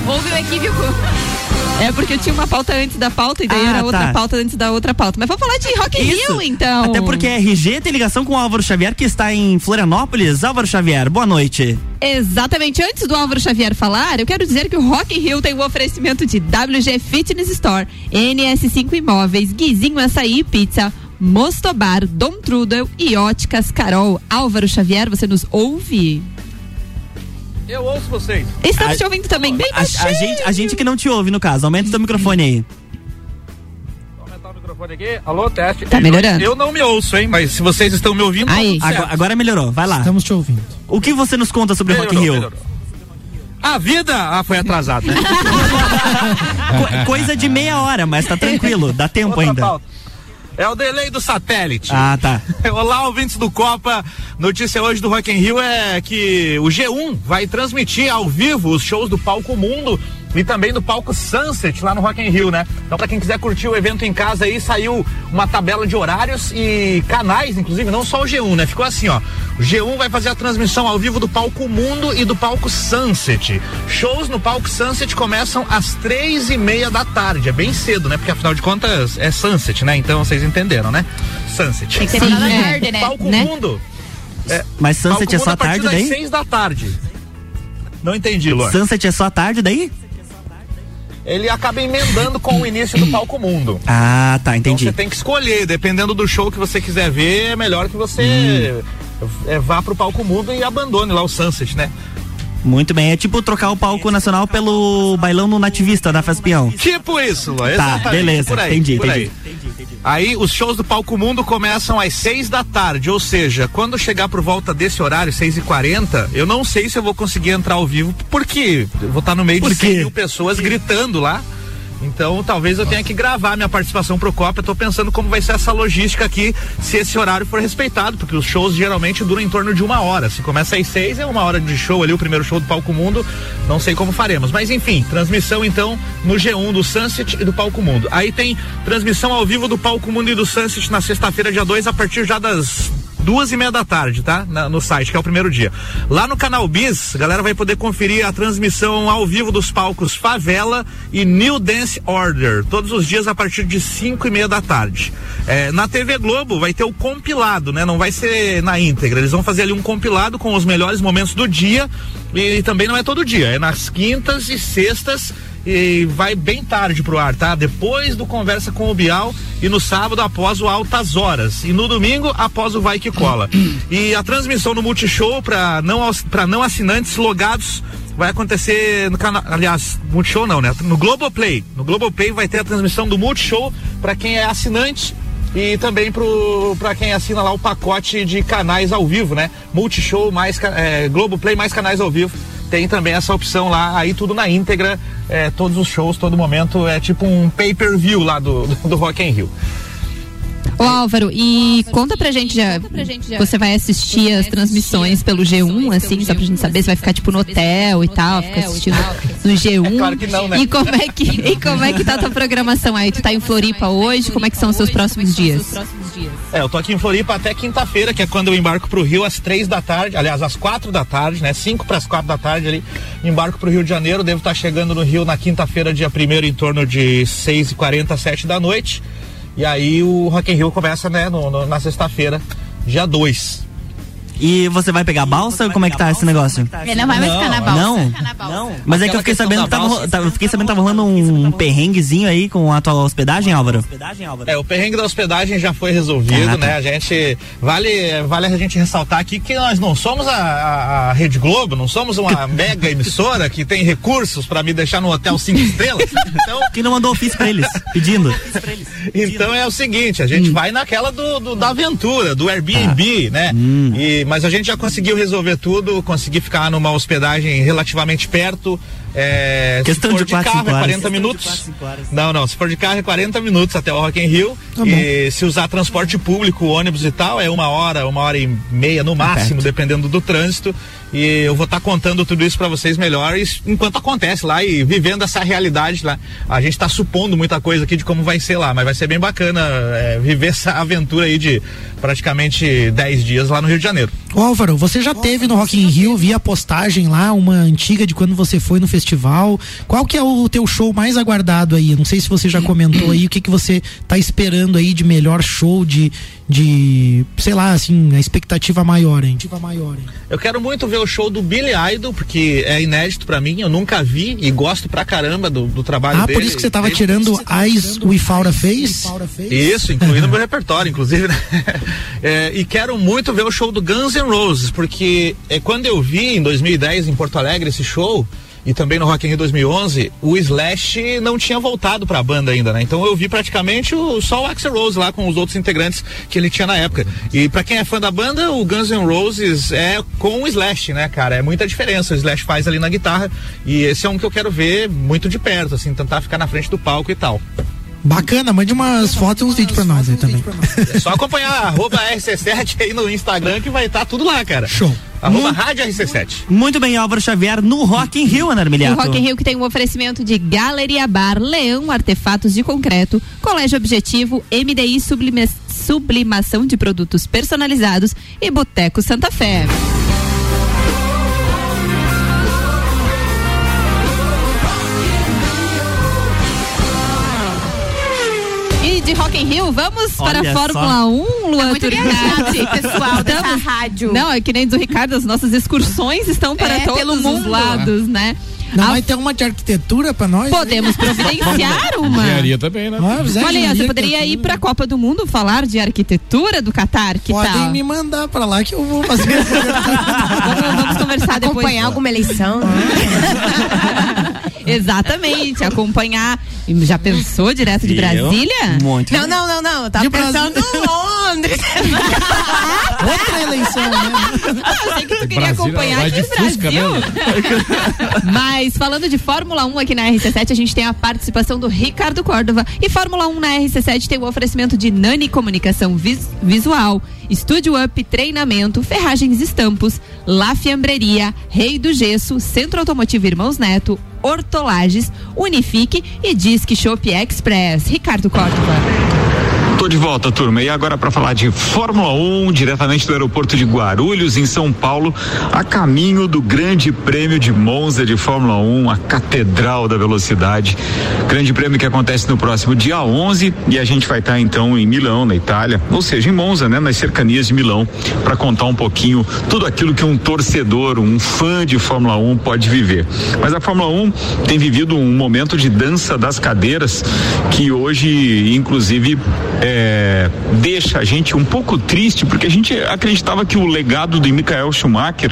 Speaker 3: Houve um equívoco. É porque eu tinha uma pauta antes da pauta e daí
Speaker 2: Ah,
Speaker 3: era outra
Speaker 2: tá.
Speaker 3: pauta antes da outra pauta. Mas vamos falar de Rock in. Rio, então.
Speaker 2: Até porque a RG tem ligação com o Álvaro Xavier, que está em Florianópolis. Álvaro Xavier, boa noite.
Speaker 3: Exatamente. Antes do Álvaro Xavier falar, eu quero dizer que o Rock in Rio tem um oferecimento de WG Fitness Store, NS5 Imóveis, Guizinho Açaí Pizza, Mostobar, Dom Trudel e Óticas Carol. Álvaro Xavier, você nos ouve?
Speaker 20: Eu ouço vocês.
Speaker 3: Estamos
Speaker 2: A-
Speaker 3: te ouvindo também, bem
Speaker 2: A, a gente, a gente que não te ouve, no caso. Aumenta o teu microfone aí.
Speaker 20: Aumentar o microfone aqui. Alô, teste.
Speaker 2: Tá melhorando.
Speaker 20: Eu não me ouço, hein? Mas se vocês estão me ouvindo, tá tudo certo.
Speaker 2: Agora, agora melhorou, vai lá.
Speaker 6: Estamos te ouvindo.
Speaker 2: O que você nos conta sobre Rock in Rio?
Speaker 20: Melhorou, A vida. Ah, foi atrasado, né?
Speaker 2: Co- coisa de meia hora, mas tá tranquilo, dá tempo
Speaker 20: Outra
Speaker 2: ainda.
Speaker 20: pauta. É o delay do satélite.
Speaker 2: Ah, tá.
Speaker 20: Olá, ouvintes do Copa. Notícia hoje do Rock in Rio é que o G1 vai transmitir ao vivo os shows do Palco Mundo e também do palco Sunset lá no Rock in Rio, né? Então para quem quiser curtir o evento em casa aí, saiu uma tabela de horários e canais, inclusive, não só o G1, né? Ficou assim, ó. O G1 vai fazer a transmissão ao vivo do palco Mundo e do palco Sunset. Shows no palco Sunset começam às três e meia da tarde. É bem cedo, né? Porque afinal de contas é Sunset, né? Então vocês entenderam, né? Sunset.
Speaker 4: Tem que ser final da tarde, né?
Speaker 20: Palco
Speaker 4: Né?
Speaker 20: Mundo. É,
Speaker 2: Mas Sunset
Speaker 20: palco
Speaker 2: é só
Speaker 20: Mundo a partir
Speaker 2: tarde
Speaker 20: das
Speaker 2: daí?
Speaker 20: seis da tarde. Não entendi, Lor.
Speaker 2: Sunset é só à tarde daí?
Speaker 20: Ele acaba emendando com o início do palco mundo.
Speaker 2: Ah, tá,
Speaker 20: Então
Speaker 2: entendi.
Speaker 20: você tem que escolher, dependendo do show que você quiser ver, é melhor que você
Speaker 2: Hum.
Speaker 20: é, vá pro palco mundo e abandone lá o Sunset, né?
Speaker 2: Muito bem, é tipo trocar o palco nacional pelo bailão no nativista da Fespião.
Speaker 20: Tipo isso,
Speaker 2: Tá,
Speaker 20: exatamente.
Speaker 2: beleza,
Speaker 20: por aí,
Speaker 2: entendi,
Speaker 20: por
Speaker 2: entendi.
Speaker 20: Aí. Aí os shows do Palco Mundo começam às seis da tarde, ou seja, quando chegar por volta desse horário, seis e quarenta, eu não sei se eu vou conseguir entrar ao vivo, porque eu vou estar no meio
Speaker 2: Por
Speaker 20: de
Speaker 2: quê?
Speaker 20: 100 mil pessoas gritando lá. Então, talvez eu tenha que gravar minha participação pro Copa. Eu tô pensando como vai ser essa logística aqui, se esse horário for respeitado, porque os shows geralmente duram em torno de uma hora. Se começa às seis, é uma hora de show ali, o primeiro show do Palco Mundo. Não sei como faremos. Mas enfim, transmissão então no G1 do Sunset e do Palco Mundo. Aí tem transmissão ao vivo do Palco Mundo e do Sunset na sexta-feira, dia 2, a partir já das duas e meia da tarde, tá? Na- no site, que é o primeiro dia. Lá no canal Bis, a galera vai poder conferir a transmissão ao vivo dos palcos Favela e New Dance Order, todos os dias a partir de cinco e meia da tarde. É, na TV Globo vai ter o compilado, né? Não vai ser na íntegra. Eles vão fazer ali um compilado com os melhores momentos do dia e, também não é todo dia, é nas quintas e sextas e vai bem tarde pro ar, tá? Depois do Conversa com o Bial e no sábado após o Altas Horas e no domingo após o Vai Que Cola. E a transmissão no Multishow para não pra não assinantes logados vai acontecer no canal, aliás, Multishow não, né? No Globoplay. No Globoplay vai ter a transmissão do Multishow para quem é assinante e também para quem assina lá o pacote de canais ao vivo, né? Multishow mais é, Globoplay mais canais ao vivo. Tem também essa opção lá, aí tudo na íntegra, é, todos os shows, todo momento, é tipo um pay-per-view lá do, do, do Rock in Rio.
Speaker 3: Ô Álvaro, e conta pra gente já, você vai assistir as transmissões pelo G1, assim, só pra gente saber se vai ficar tipo no hotel e tal, ficar assistindo no G1.
Speaker 20: É claro que não, né?
Speaker 3: E como é que, e como é que tá a tua programação aí? Tu tá em Floripa hoje, como é que são os seus próximos dias?
Speaker 20: É, eu tô aqui em Floripa até quinta-feira, que é quando eu embarco pro Rio às três da tarde, aliás, às quatro da tarde, né? Cinco para as quatro da tarde ali, embarco pro Rio de Janeiro, devo estar chegando no Rio na quinta-feira, dia primeiro, em torno de seis e quarenta, sete da noite. E aí o Rock in Rio começa, né, no- no- na sexta-feira, dia 2.
Speaker 2: E você vai pegar balsa? Como é que tá esse negócio?
Speaker 4: Ele não vai mais ficar na balsa.
Speaker 2: Não?
Speaker 20: Não.
Speaker 2: Mas é que eu fiquei sabendo que tava, tava- eu fiquei sabendo que tava rolando um perrenguezinho aí com a tua hospedagem, Álvaro.
Speaker 20: É, o perrengue da hospedagem já foi resolvido,
Speaker 2: Ah, tá.
Speaker 20: né? A gente. Vale, vale a gente ressaltar aqui que nós não somos a, a- a Rede Globo, não somos uma mega emissora que tem recursos pra me deixar no hotel cinco estrelas. Então,
Speaker 2: que não mandou ofício pra eles, pedindo.
Speaker 20: Então é o seguinte, a gente vai naquela do, do- da aventura, do Airbnb, né? E, mas a gente já conseguiu resolver tudo, consegui ficar numa hospedagem relativamente perto. É,
Speaker 2: Questão
Speaker 20: se for
Speaker 2: de quatro,
Speaker 20: carro é
Speaker 2: horas.
Speaker 20: 40 minutos. Não, não, se for de carro é 40 minutos até o Rock in Rio. e se usar transporte público, ônibus e tal, é uma hora, uma hora e meia no máximo, dependendo do trânsito. E eu vou estar contando tudo isso para vocês melhor enquanto acontece lá e vivendo essa realidade lá. A gente está supondo muita coisa aqui de como vai ser lá, mas vai ser bem bacana é, viver essa aventura aí de praticamente 10 dias lá no Rio de Janeiro.
Speaker 6: Ô Álvaro, você já teve no Rock in Rio, vi a postagem lá, uma antiga de quando você foi no festival. Qual que é o teu show mais aguardado aí? Não sei se você já comentou aí, o que que você tá esperando aí de melhor show, de, de sei lá, assim, a expectativa maior, hein?
Speaker 20: Eu quero muito ver o show do Billy Idol, porque é inédito pra mim, eu nunca vi e gosto pra caramba do, do trabalho
Speaker 6: Ah,
Speaker 20: dele.
Speaker 6: por isso que você tava tirando Eyes Without a Face?
Speaker 20: Isso, incluindo meu repertório, inclusive. né? É, e quero muito ver o show do Guns N' Roses, porque é, quando eu vi em 2010 em Porto Alegre esse show, e também no Rock in Rio 2011, o Slash não tinha voltado pra banda ainda, né? Então eu vi praticamente o, só o Axl Rose lá com os outros integrantes que ele tinha na época. E pra quem é fã da banda, o Guns N' Roses é com o Slash, né, cara? É muita diferença. O Slash faz ali na guitarra e esse é um que eu quero ver muito de perto, assim, tentar ficar na frente do palco e tal.
Speaker 6: Bacana, mande umas fotos e uns vídeos pra nós aí também.
Speaker 20: É só acompanhar arroba RC7 aí no Instagram que vai estar tudo lá, cara.
Speaker 6: Show.
Speaker 20: Arroba Rádio RC7.
Speaker 2: Muito bem, Álvaro Xavier, no Rock in Rio, Ana Armiliato.
Speaker 3: Rock in Rio que tem um oferecimento de Galeria Bar, Leão Artefatos de Concreto, Colégio Objetivo, MDI Sublima- Sublimação de Produtos Personalizados e Boteco Santa Fé. De Rock in Rio, vamos para
Speaker 4: Olha
Speaker 3: a Fórmula
Speaker 4: só.
Speaker 3: 1, Luan
Speaker 4: Tá muito
Speaker 3: Turcati.
Speaker 4: pessoal dessa rádio.
Speaker 3: Não, é que nem do Ricardo, as nossas excursões estão para
Speaker 4: É,
Speaker 3: todos
Speaker 4: pelo
Speaker 3: os lados, né?
Speaker 6: Não
Speaker 3: A
Speaker 6: vai ter uma de arquitetura pra nós?
Speaker 3: Podemos providenciar uma.
Speaker 5: Engenharia também, né?
Speaker 6: Ah, mas é
Speaker 3: Olha você poderia ir para a Copa do Mundo falar de arquitetura do Catar, que
Speaker 6: Podem
Speaker 3: tal?
Speaker 6: me mandar pra lá que eu vou fazer.
Speaker 3: vamos, vamos conversar depois.
Speaker 7: Acompanhar alguma eleição.
Speaker 3: Exatamente, acompanhar. Já pensou direto de? Brasília?
Speaker 2: Muito.
Speaker 7: Não, não, não, não. Tava
Speaker 6: De Brasília.
Speaker 7: pensando Londres.
Speaker 6: Outra eleição, né?
Speaker 3: Ah, eu sei que tu queria
Speaker 5: Brasília,
Speaker 3: acompanhar
Speaker 5: de
Speaker 3: no
Speaker 5: Fusca,
Speaker 3: Brasil.
Speaker 5: né?
Speaker 3: Mas falando de Fórmula 1 aqui na RC7, a gente tem a participação do Ricardo Córdova. E Fórmula 1 na RC7 tem o oferecimento de Nani Comunicação Vis- Visual, Estúdio Up Treinamento, Ferragens Estampos, La Fiambreria, Rei do Gesso, Centro Automotivo Irmãos Neto, Hortolages, Unifique e Disque Shop Express. Ricardo Córdova.
Speaker 8: Tô de volta, turma. E agora para falar de Fórmula 1, diretamente do aeroporto de Guarulhos, em São Paulo, a caminho do Grande Prêmio de Monza de Fórmula 1, a Catedral da Velocidade. Grande prêmio que acontece no próximo dia 11 e a gente vai estar então em Milão, na Itália, ou seja, em Monza, né, nas cercanias de Milão, para contar um pouquinho tudo aquilo que um torcedor, um fã de Fórmula 1 pode viver. Mas a Fórmula 1 tem vivido um momento de dança das cadeiras que hoje, inclusive, é, deixa a gente um pouco triste, porque a gente acreditava que o legado de Michael Schumacher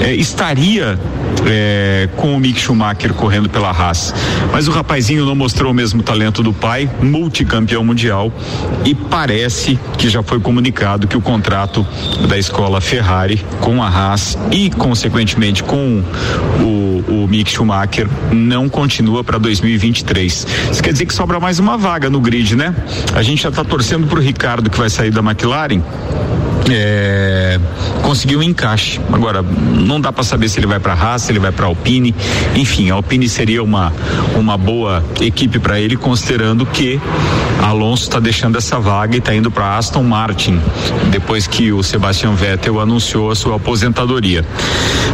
Speaker 8: é, estaria é, com o Mick Schumacher correndo pela Haas. Mas o rapazinho não mostrou o mesmo talento do pai, multicampeão mundial, e parece que já foi comunicado que o contrato da escola Ferrari com a Haas e, consequentemente, com o, o Mick Schumacher não continua para 2023. Isso quer dizer que sobra mais uma vaga no grid, né? A gente já está torcendo pro Ricardo que vai sair da McLaren. É, conseguiu um encaixe. Agora, não dá para saber se ele vai para Haas, se ele vai para Alpine. Enfim, a Alpine seria uma, uma boa equipe para ele, considerando que Alonso está deixando essa vaga e está indo para Aston Martin, depois que o Sebastian Vettel anunciou a sua aposentadoria.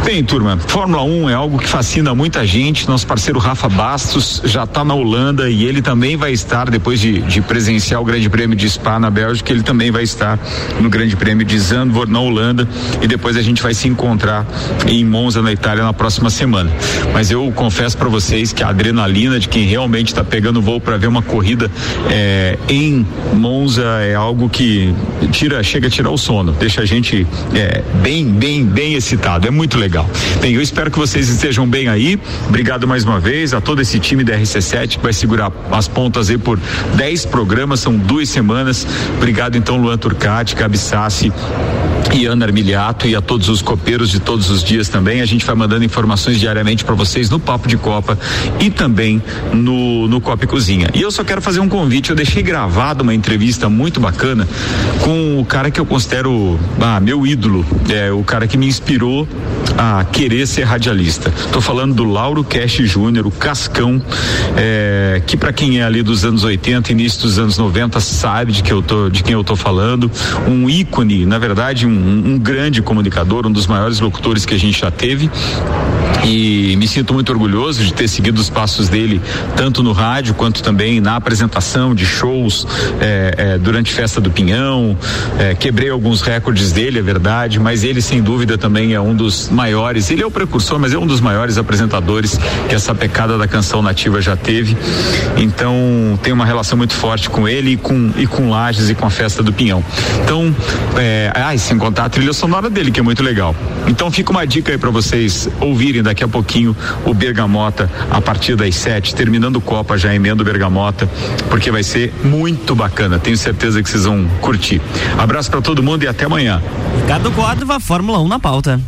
Speaker 8: Bem, turma, Fórmula 1 é algo que fascina muita gente. Nosso parceiro Rafa Bastos já está na Holanda e ele também vai estar, depois de, de presenciar o Grande Prêmio de Spa na Bélgica, ele também vai estar no Grande Prêmio de Zandvoort na Holanda e depois a gente vai se encontrar em Monza na Itália na próxima semana. Mas eu confesso para vocês que a adrenalina de quem realmente está pegando voo para ver uma corrida é, em Monza é algo que tira, chega a tirar o sono, deixa a gente é, bem, bem, bem excitado. É muito legal. Bem, eu espero que vocês estejam bem aí. Obrigado mais uma vez a todo esse time da RC7 que vai segurar as pontas aí por 10 programas, são duas semanas. Obrigado então, Luan Turcati, Gabi Sassi e Ana Armiliato e a todos os copeiros de todos os dias também. A gente vai mandando informações diariamente para vocês no Papo de Copa e também no, no Copa e Cozinha. E eu só quero fazer um convite. Eu deixei gravado uma entrevista muito bacana com o cara que eu considero ah, meu ídolo, é o cara que me inspirou a querer ser radialista. Tô falando do Lauro Cash Júnior, o Cascão, é, que para quem é ali dos anos 80, início dos anos 90, sabe de que eu tô, de quem eu tô falando. Um ícone, na verdade, um, um grande comunicador, um dos maiores locutores que a gente já teve. E me sinto muito orgulhoso de ter seguido os passos dele, tanto no rádio quanto também na apresentação de shows é, é, durante Festa do Pinhão. É, quebrei alguns recordes dele, é verdade, mas ele sem dúvida também é um dos maiores. Ele é o precursor, mas é um dos maiores apresentadores que essa pecada da canção nativa já teve. Então tem uma relação muito forte com ele e com, e com Lages e com a Festa do Pinhão. Então, é, sem contar a trilha sonora dele, que é muito legal. Então fica uma dica aí para vocês ouvirem daqui a pouquinho o Bergamota a partir das sete, terminando Copa já emendo Bergamota, porque vai ser muito bacana. Tenho certeza que vocês vão curtir. Abraço para todo mundo e até amanhã.
Speaker 2: Ricardo Córdova, Fórmula 1 na pauta.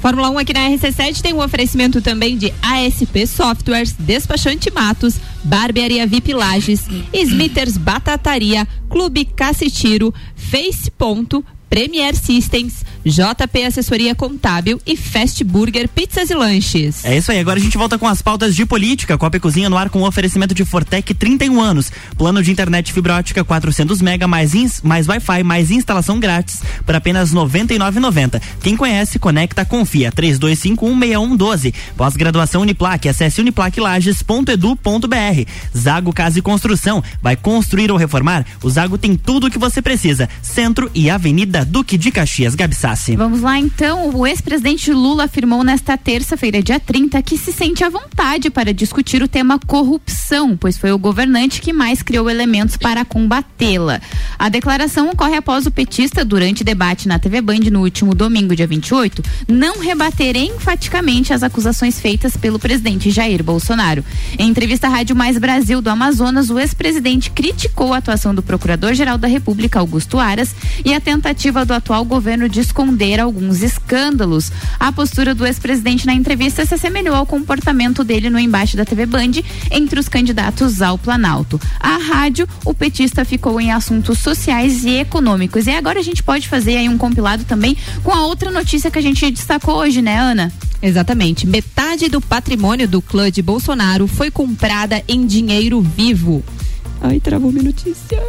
Speaker 3: Fórmula 1 aqui na RC7 tem um oferecimento também de ASP Softwares, Despachante Matos, Barbearia VIP Lages, Smithers Batataria, Clube Cacetiro, Face Ponto, Premier Systems, JP Assessoria Contábil e Fast Burger Pizzas e Lanches.
Speaker 2: É isso aí, agora a gente volta com as pautas de política. Copa e Cozinha no ar com oferecimento de Fortec 31 anos. Plano de internet fibra ótica 400 mega mais, mais Wi-Fi mais instalação grátis por apenas R$ 99,90. Quem conhece, conecta, confia. 32516112. Pós-graduação Uniplaque. Acesse uniplaquelages.edu.br. Zago Casa e Construção. Vai construir ou reformar? O Zago tem tudo o que você precisa. Centro e Avenida Duque de Caxias. Gabi
Speaker 4: Vamos lá então. O ex-presidente Lula afirmou nesta terça-feira, dia 30, que se sente à vontade para discutir o tema corrupção, pois foi o governante que mais criou elementos para combatê-la. A declaração ocorre após o petista, durante debate na TV Band no último domingo, dia 28, não rebater enfaticamente as acusações feitas pelo presidente Jair Bolsonaro. Em entrevista à Rádio Mais Brasil do Amazonas, o ex-presidente criticou a atuação do Procurador-Geral da República, Augusto Aras, e a tentativa do atual governo de esconder alguns escândalos. A postura do ex-presidente na entrevista se assemelhou ao comportamento dele no embate da TV Band entre os candidatos ao Planalto. A rádio, o petista ficou em assuntos sociais e econômicos. E agora a gente pode fazer aí um compilado também com a outra notícia que a gente destacou hoje, né, Ana?
Speaker 3: Exatamente. Metade do patrimônio do clã de Bolsonaro foi comprada em dinheiro vivo. Ai, travou minha notícia.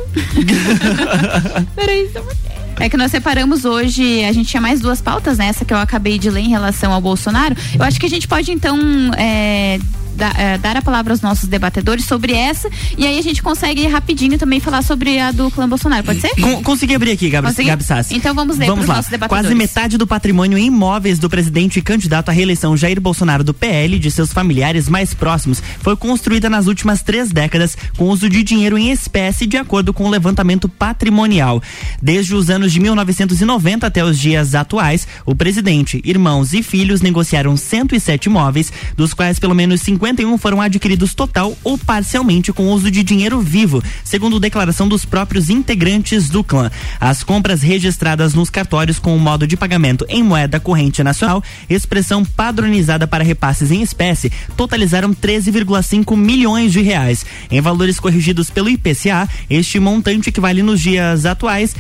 Speaker 3: Peraí, só um
Speaker 4: É que nós separamos hoje, a gente tinha mais duas pautas, né? Essa que eu acabei de ler em relação ao Bolsonaro. Eu acho que a gente pode, então, é, da- é, dar a palavra aos nossos debatedores sobre essa e aí a gente consegue rapidinho também falar sobre a do clã Bolsonaro, pode ser?
Speaker 2: Con- consegui abrir aqui, Gabi,
Speaker 4: Consegui?
Speaker 2: Gabi Sassi.
Speaker 4: Então vamos ler
Speaker 2: Vamos lá.
Speaker 4: nossos debatedores.
Speaker 2: Quase metade do patrimônio em imóveis do presidente e candidato à reeleição Jair Bolsonaro do PL e de seus familiares mais próximos foi construída nas últimas três décadas com uso de dinheiro em espécie de acordo com o levantamento patrimonial. Desde os anos de 1990 até os dias atuais, o presidente, irmãos e filhos negociaram 107 imóveis, dos quais pelo menos 51 foram adquiridos total ou parcialmente com uso de dinheiro vivo, segundo declaração dos próprios integrantes do clã. As compras registradas nos cartórios com o modo de pagamento em moeda corrente nacional, expressão padronizada para repasses em espécie, totalizaram 13,5 milhões de reais. Em valores corrigidos pelo IPCA, este montante equivale nos dias atuais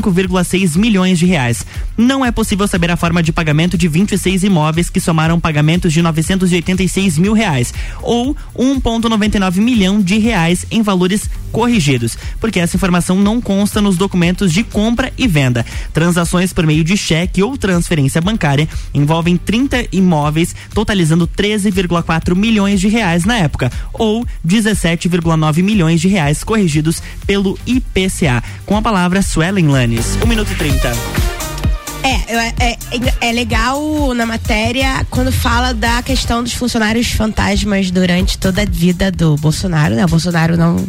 Speaker 2: 25,6 milhões de reais. Não é possível saber a forma de pagamento de 26 imóveis que somaram pagamentos de 986 mil reais ou 1,99 milhão de reais em valores corrigidos, porque essa informação não consta nos documentos de compra e venda. Transações por meio de cheque ou transferência bancária envolvem 30 imóveis, totalizando 13,4 milhões de reais na época, ou 17,9 milhões de reais corrigidos pelo IPCA. Com a palavra Suelen Lanes. 1 minuto e 30.
Speaker 7: É, é, é, é legal na matéria quando fala da questão dos funcionários fantasmas durante toda a vida do Bolsonaro, né? O Bolsonaro não,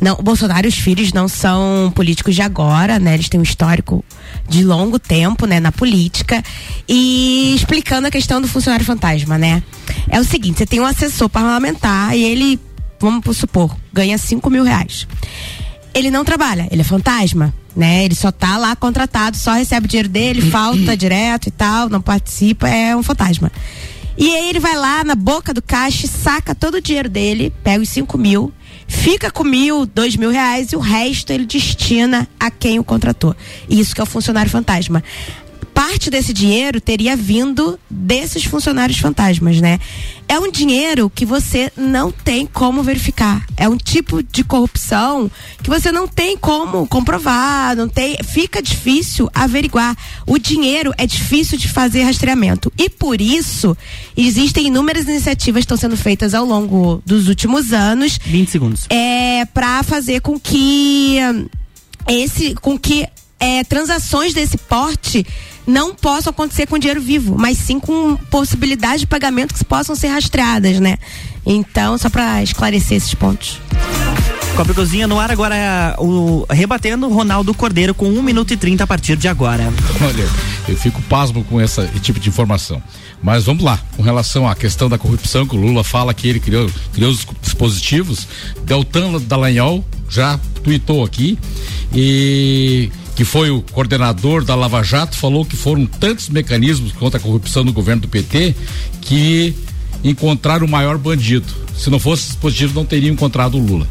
Speaker 7: não, o Bolsonaro e os filhos não são políticos de agora, né? Eles têm um histórico de longo tempo, né, na política e explicando a questão do funcionário fantasma, né? É o seguinte, você tem um assessor parlamentar e ele, vamos supor, ganha 5 mil reais ele não trabalha, ele é fantasma, né? Ele só tá lá contratado, só recebe o dinheiro dele, falta direto e tal, não participa, é um fantasma. E aí ele vai lá na boca do caixa, saca todo o dinheiro dele, pega os 5 mil, fica com mil, dois mil reais e o resto ele destina a quem o contratou. Isso que é o funcionário fantasma. Parte desse dinheiro teria vindo desses funcionários fantasmas, né? É um dinheiro que você não tem como verificar. É um tipo de corrupção que você não tem como comprovar, não tem, fica difícil averiguar. O dinheiro é difícil de fazer rastreamento. E por isso, existem inúmeras iniciativas que estão sendo feitas ao longo dos últimos anos
Speaker 2: 20 segundos.
Speaker 7: é para fazer com que esse com que é, transações desse porte não possam acontecer com dinheiro vivo, mas sim com possibilidade de pagamento que possam ser rastreadas, né? Então, só para esclarecer esses pontos.
Speaker 2: Copa e Cozinha no ar agora, o, rebatendo Ronaldo Cordeiro com 1 minuto e 30 a partir de agora.
Speaker 5: Olha, eu fico pasmo com essa- esse tipo de informação. Mas vamos lá, com relação à questão da corrupção, que o Lula fala que ele criou, criou os dispositivos, Deltan Dallagnol já tuitou aqui e que foi o coordenador da Lava Jato, falou que foram tantos mecanismos contra a corrupção no governo do PT que encontraram o maior bandido. Se não fosse esses positivos, não teriam encontrado o Lula.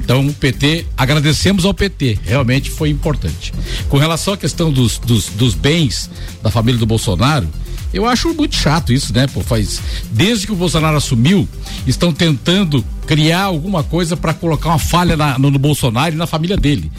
Speaker 5: Então, o PT, agradecemos ao PT, realmente foi importante. Com relação à questão dos, dos, dos bens da família do Bolsonaro, eu acho muito chato isso, né? Pô, faz desde que o Bolsonaro assumiu, estão tentando criar alguma coisa para colocar uma falha na- no, no Bolsonaro e na família dele.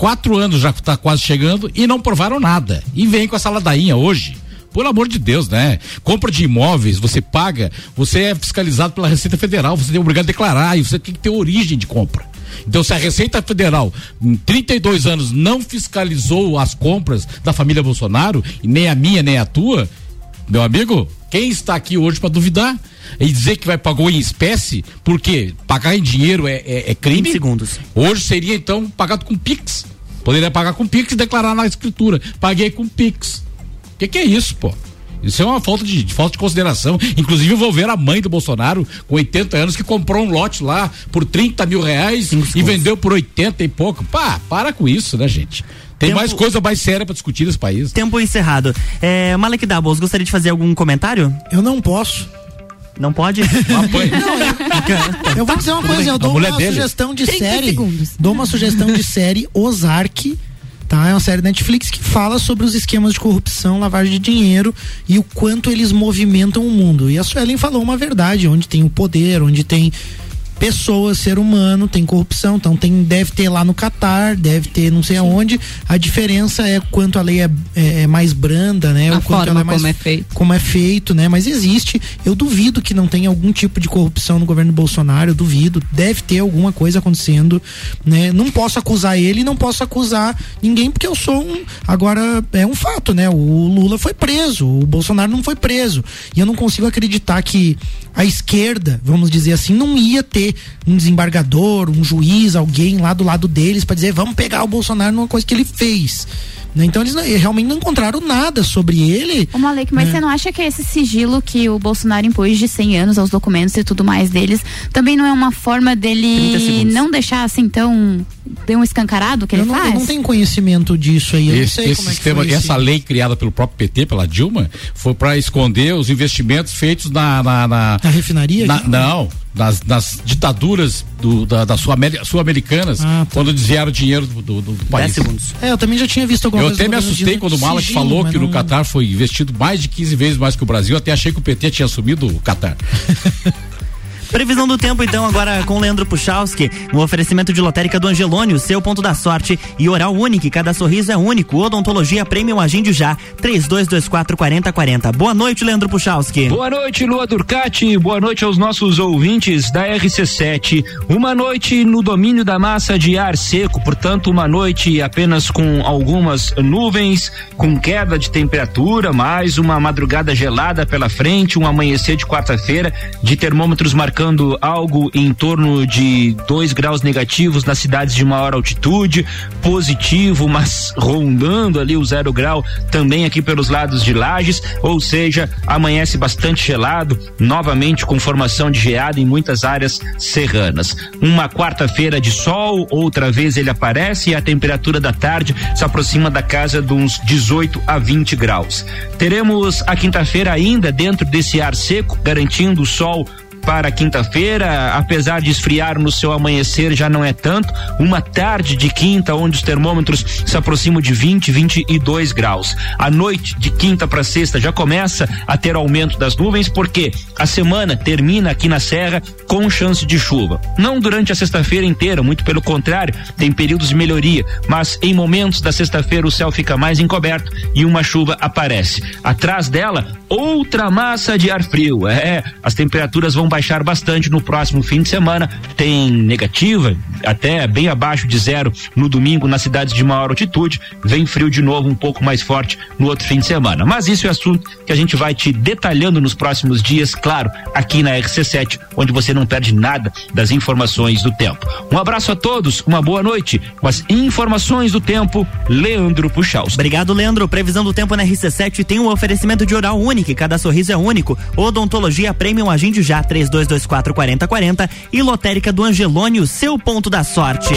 Speaker 5: Quatro anos já está quase chegando e não provaram nada. E vem com essa ladainha hoje. Pelo amor de Deus, né? Compra de imóveis, você paga, você é fiscalizado pela Receita Federal, você é obrigado a declarar e você tem que ter origem de compra. Então, se a Receita Federal, em 32 anos, não fiscalizou as compras da família Bolsonaro, nem a minha, nem a tua, meu amigo, quem está aqui hoje para duvidar? E dizer que vai pagou em espécie, porque pagar em dinheiro é, é, é crime?
Speaker 2: 20 segundos.
Speaker 5: Hoje seria então pagado com Pix. Poderia pagar com Pix e declarar na escritura. Paguei com Pix. O que, que é isso, pô? Isso é uma falta de, de falta de consideração. Inclusive envolver a mãe do Bolsonaro, com 80 anos, que comprou um lote lá por 30 mil reais e vendeu por 80 e pouco. Pá, para com isso, né, gente? Tem
Speaker 2: Tempo-
Speaker 5: mais coisa mais séria para discutir nesse país.
Speaker 2: Tempo encerrado. É, Malek Doubles, gostaria de fazer algum comentário?
Speaker 6: Eu não posso.
Speaker 2: Não pode?
Speaker 6: Eu vou dizer uma coisa, eu dou uma
Speaker 2: dele.
Speaker 6: sugestão de
Speaker 2: 30
Speaker 6: série.
Speaker 2: segundos.
Speaker 6: Dou uma sugestão de série Ozark. Tá, é uma série da Netflix que fala sobre os esquemas de corrupção, lavagem de dinheiro e o quanto eles movimentam o mundo. E a Suelen falou uma verdade, onde tem o poder, onde tem pessoas, ser humano, tem corrupção, então tem, deve ter lá no Catar, deve ter não sei aonde. A diferença é quanto a lei é, é- é mais branda, né?
Speaker 3: A
Speaker 6: o quanto
Speaker 3: forma
Speaker 6: ela é mais,
Speaker 3: como é feito.
Speaker 6: como é feito, né? Mas existe. Eu duvido que não tenha algum tipo de corrupção no governo Bolsonaro. Eu duvido. Deve ter alguma coisa acontecendo, né? Não posso acusar ele, não posso acusar ninguém porque eu sou um. Agora é um fato, né? O Lula foi preso, o Bolsonaro não foi preso. E eu não consigo acreditar que a esquerda, vamos dizer assim, não ia ter um desembargador, um juiz, alguém lá do lado deles para dizer vamos pegar o Bolsonaro numa coisa que ele fez. Né? Então eles não- realmente não encontraram nada sobre ele.
Speaker 4: Ô Malek, mas
Speaker 6: né?
Speaker 4: você não acha que esse sigilo que o Bolsonaro impôs de 100 anos aos documentos e tudo mais deles também não é uma forma
Speaker 6: 30
Speaker 4: dele não deixar assim tão tão escancarado o que
Speaker 6: eu
Speaker 4: ele
Speaker 6: não, eu
Speaker 4: faz?
Speaker 6: não tenho conhecimento disso aí. Eu não
Speaker 5: Esse,
Speaker 6: sei
Speaker 5: esse
Speaker 6: como é que
Speaker 5: sistema,
Speaker 6: foi
Speaker 5: essa lei criada pelo próprio PT, pela Dilma, foi para esconder os investimentos feitos na. Na, na,
Speaker 6: Na refinaria?
Speaker 5: na-
Speaker 6: aqui?
Speaker 5: não, nas, nas ditaduras do, da, da Sul-Ameri- sul-americanas,
Speaker 6: Ah, tá.
Speaker 5: quando desviaram dinheiro do, do, do país.
Speaker 6: É, eu também já tinha visto alguma
Speaker 5: Eu
Speaker 6: coisa
Speaker 5: até me assustei quando o Malak
Speaker 6: sigilo,
Speaker 5: falou que no
Speaker 6: não-
Speaker 5: Catar foi investido mais de 15 vezes mais que o Brasil. Até achei que o PT tinha assumido o Catar.
Speaker 2: Previsão do tempo, então, agora com Leandro Puchalski, no oferecimento de lotérica do Angelone, o seu ponto da sorte e oral único, cada sorriso é único. Odontologia Premium Agende já, 3224 4040. Boa noite, Leandro Puchalski.
Speaker 21: Boa noite, Lua Durcati. Boa noite aos nossos ouvintes da RC7. Uma noite no domínio da massa de ar seco, portanto, uma noite apenas com algumas nuvens, com queda de temperatura, mais uma madrugada gelada pela frente, um amanhecer de quarta-feira de termômetros marcando algo em torno de 2 graus negativos nas cidades de maior altitude, positivo, mas rondando ali o zero grau também aqui pelos lados de Lages, ou seja, amanhece bastante gelado, novamente com formação de geada em muitas áreas serranas. Uma quarta-feira de sol, outra vez ele aparece e a temperatura da tarde se aproxima da casa de uns 18 a 20 graus. Teremos a quinta-feira ainda dentro desse ar seco, garantindo sol para quinta-feira, apesar de esfriar no seu amanhecer, já não é tanto. Uma tarde de quinta, onde os termômetros se aproximam de 20, 22 graus. A noite de quinta para sexta já começa a ter aumento das nuvens, porque a semana termina aqui na Serra com chance de chuva. Não durante a sexta-feira inteira, muito pelo contrário, tem períodos de melhoria, mas em momentos da sexta-feira o céu fica mais encoberto e uma chuva aparece. Atrás dela, outra massa de ar frio. É, as temperaturas vão baixar bastante no próximo fim de semana. Tem negativa, até bem abaixo de zero no domingo nas cidades de maior altitude. Vem frio de novo, um pouco mais forte no outro fim de semana. Mas isso é assunto que a gente vai te detalhando nos próximos dias, claro, aqui na RC7, onde você não perde nada das informações do tempo. Um abraço a todos, uma boa noite. Com as informações do tempo, Leandro Puxaus.
Speaker 2: Obrigado, Leandro. Previsão do tempo na RC7 tem um oferecimento de oral único, cada sorriso é único. Odontologia Premium Agende já, 3224 4040 e Lotérica do Angelone, o seu ponto da sorte.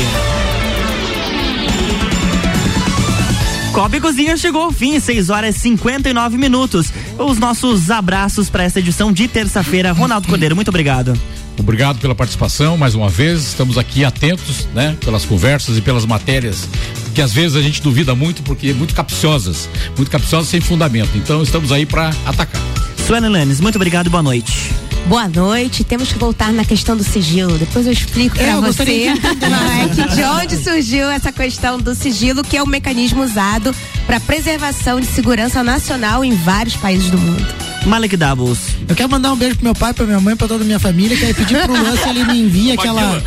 Speaker 2: Copa e Cozinha chegou ao fim, 6 horas e 59 minutos. Os nossos abraços para essa edição de terça-feira. Ronaldo Cordeiro, muito obrigado.
Speaker 5: Obrigado pela participação mais uma vez. Estamos aqui atentos, né, pelas conversas e pelas matérias que às vezes a gente duvida muito porque muito capciosas, muito capciosas sem fundamento. Então estamos aí para atacar.
Speaker 2: Suelen Lanes, muito obrigado e boa noite.
Speaker 7: Boa noite. Temos que voltar na questão do sigilo. Depois eu explico pra
Speaker 6: eu
Speaker 7: você
Speaker 6: de
Speaker 7: de onde surgiu essa questão do sigilo, que é o mecanismo usado para preservação de segurança nacional em vários países do mundo.
Speaker 2: Malek Doubles.
Speaker 6: Eu quero mandar um beijo pro meu pai, pra minha mãe, pra toda a minha família. Quero pedir pro Luan se ele me envia aquela.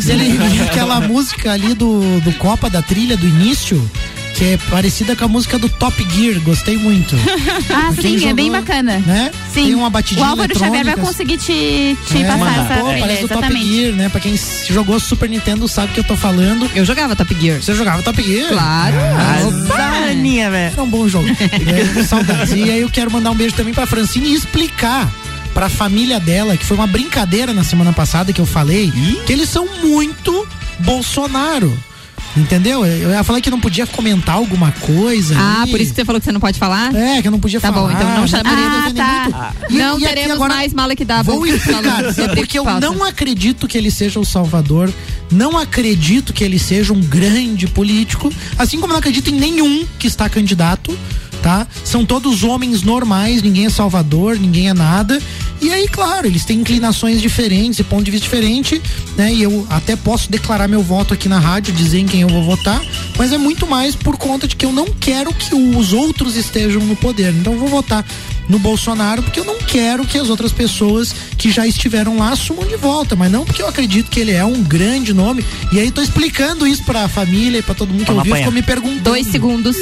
Speaker 6: se ele envia aquela música ali do, do Copa, da trilha do início, que é parecida com a música do Top Gear. Gostei muito.
Speaker 4: Ah, sim, é bem
Speaker 6: jogou,
Speaker 4: bacana.
Speaker 6: Né?
Speaker 4: Sim.
Speaker 6: Tem uma batidinha
Speaker 4: O Álvaro Xavier vai conseguir te, te
Speaker 6: É,
Speaker 4: passar essa
Speaker 6: pô, parece o Top. Gear, né? Pra quem jogou Super Nintendo sabe o que eu tô falando.
Speaker 3: Eu jogava Top Gear.
Speaker 6: Você jogava Top Gear?
Speaker 3: Claro.
Speaker 6: Ah,
Speaker 2: Aninha, velho.
Speaker 6: Era um bom jogo. É, saudades. E aí eu quero mandar um beijo também pra Francine e explicar pra família dela, que foi uma brincadeira na semana passada que eu falei, que eles são muito Bolsonaro. Entendeu? Eu eu falei que não podia comentar alguma coisa.
Speaker 3: Ah,
Speaker 6: ali.
Speaker 3: por isso que você falou que você não pode falar?
Speaker 6: É, que eu não podia
Speaker 3: tá
Speaker 6: falar.
Speaker 3: bom, então não chama.
Speaker 6: Poderia
Speaker 3: Ah, tá.
Speaker 6: E-
Speaker 3: não
Speaker 6: e
Speaker 3: teremos
Speaker 6: agora
Speaker 3: mais Malek Double.
Speaker 6: Vou explicar,
Speaker 3: de
Speaker 6: porque eu não acredito que ele seja o salvador, não acredito que ele seja um grande político, assim como não acredito em nenhum que está candidato, tá? São todos homens normais, ninguém é salvador, ninguém é nada. E aí, claro, eles têm inclinações diferentes e ponto de vista diferente, né? E eu até posso declarar meu voto aqui na rádio, dizer em quem eu vou votar, mas é muito mais por conta de que eu não quero que os outros estejam no poder. Então eu vou votar no Bolsonaro porque eu não quero que as outras pessoas que já estiveram lá assumam de volta, mas não porque eu acredito que ele é um grande nome. E aí tô explicando isso pra família e pra todo mundo que
Speaker 2: Vamos
Speaker 6: ouviu, ficou me perguntando.
Speaker 3: Dois segundos.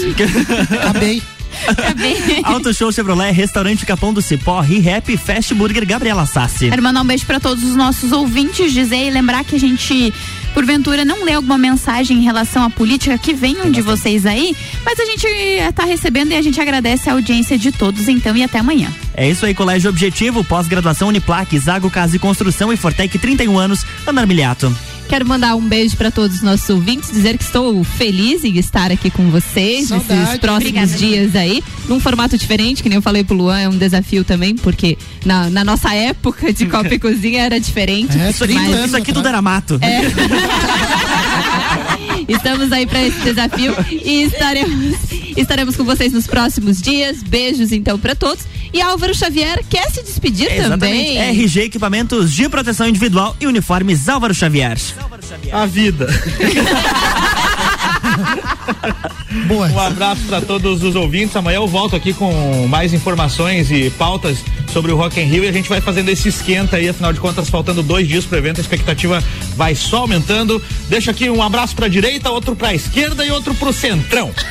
Speaker 6: Acabei.
Speaker 2: Auto Show Chevrolet, Restaurante Capão do Cipó, ReHap, Fast Burger, Gabriela Sassi.
Speaker 4: Quero mandar um beijo para todos os nossos ouvintes, dizer e lembrar que a gente, porventura, não lê alguma mensagem em relação à política que venham de vocês aí, mas a gente está recebendo e a gente agradece a audiência de todos, então, e até amanhã.
Speaker 2: É isso aí, Colégio Objetivo, pós-graduação Uniplac, Zago Casa e Construção e Fortec 31 anos, Ana Armiliato.
Speaker 3: Quero mandar um beijo para todos os nossos ouvintes, dizer que estou feliz em estar aqui com vocês
Speaker 6: Saudade.
Speaker 3: nesses próximos
Speaker 4: Obrigada.
Speaker 3: dias aí, num formato diferente, que nem eu falei pro Luan, é um desafio também, porque na, na nossa época de Copa e Cozinha era diferente.
Speaker 6: É,
Speaker 2: Isso aqui,
Speaker 3: mas
Speaker 2: isso aqui tudo era mato.
Speaker 3: estamos aí para esse desafio e estaremos, estaremos com vocês nos próximos dias. Beijos então para todos. E Álvaro Xavier quer se despedir
Speaker 2: Exatamente.
Speaker 3: também.
Speaker 2: RG Equipamentos de Proteção Individual e Uniformes Álvaro Xavier.
Speaker 20: A vida.
Speaker 6: Boa.
Speaker 20: Um abraço para todos os ouvintes. Amanhã eu volto aqui com mais informações e pautas sobre o Rock in Rio e a gente vai fazendo esse esquenta aí. Afinal de contas, faltando dois dias pro evento, a expectativa vai só aumentando. Deixa aqui um abraço pra direita, outro pra esquerda e outro pro centrão.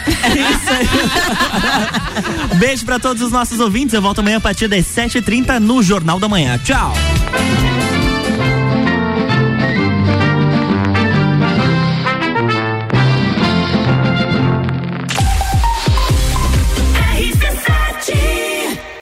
Speaker 2: Beijo pra todos os nossos ouvintes. Eu volto amanhã a partir das 7h30 no Jornal da Manhã. Tchau.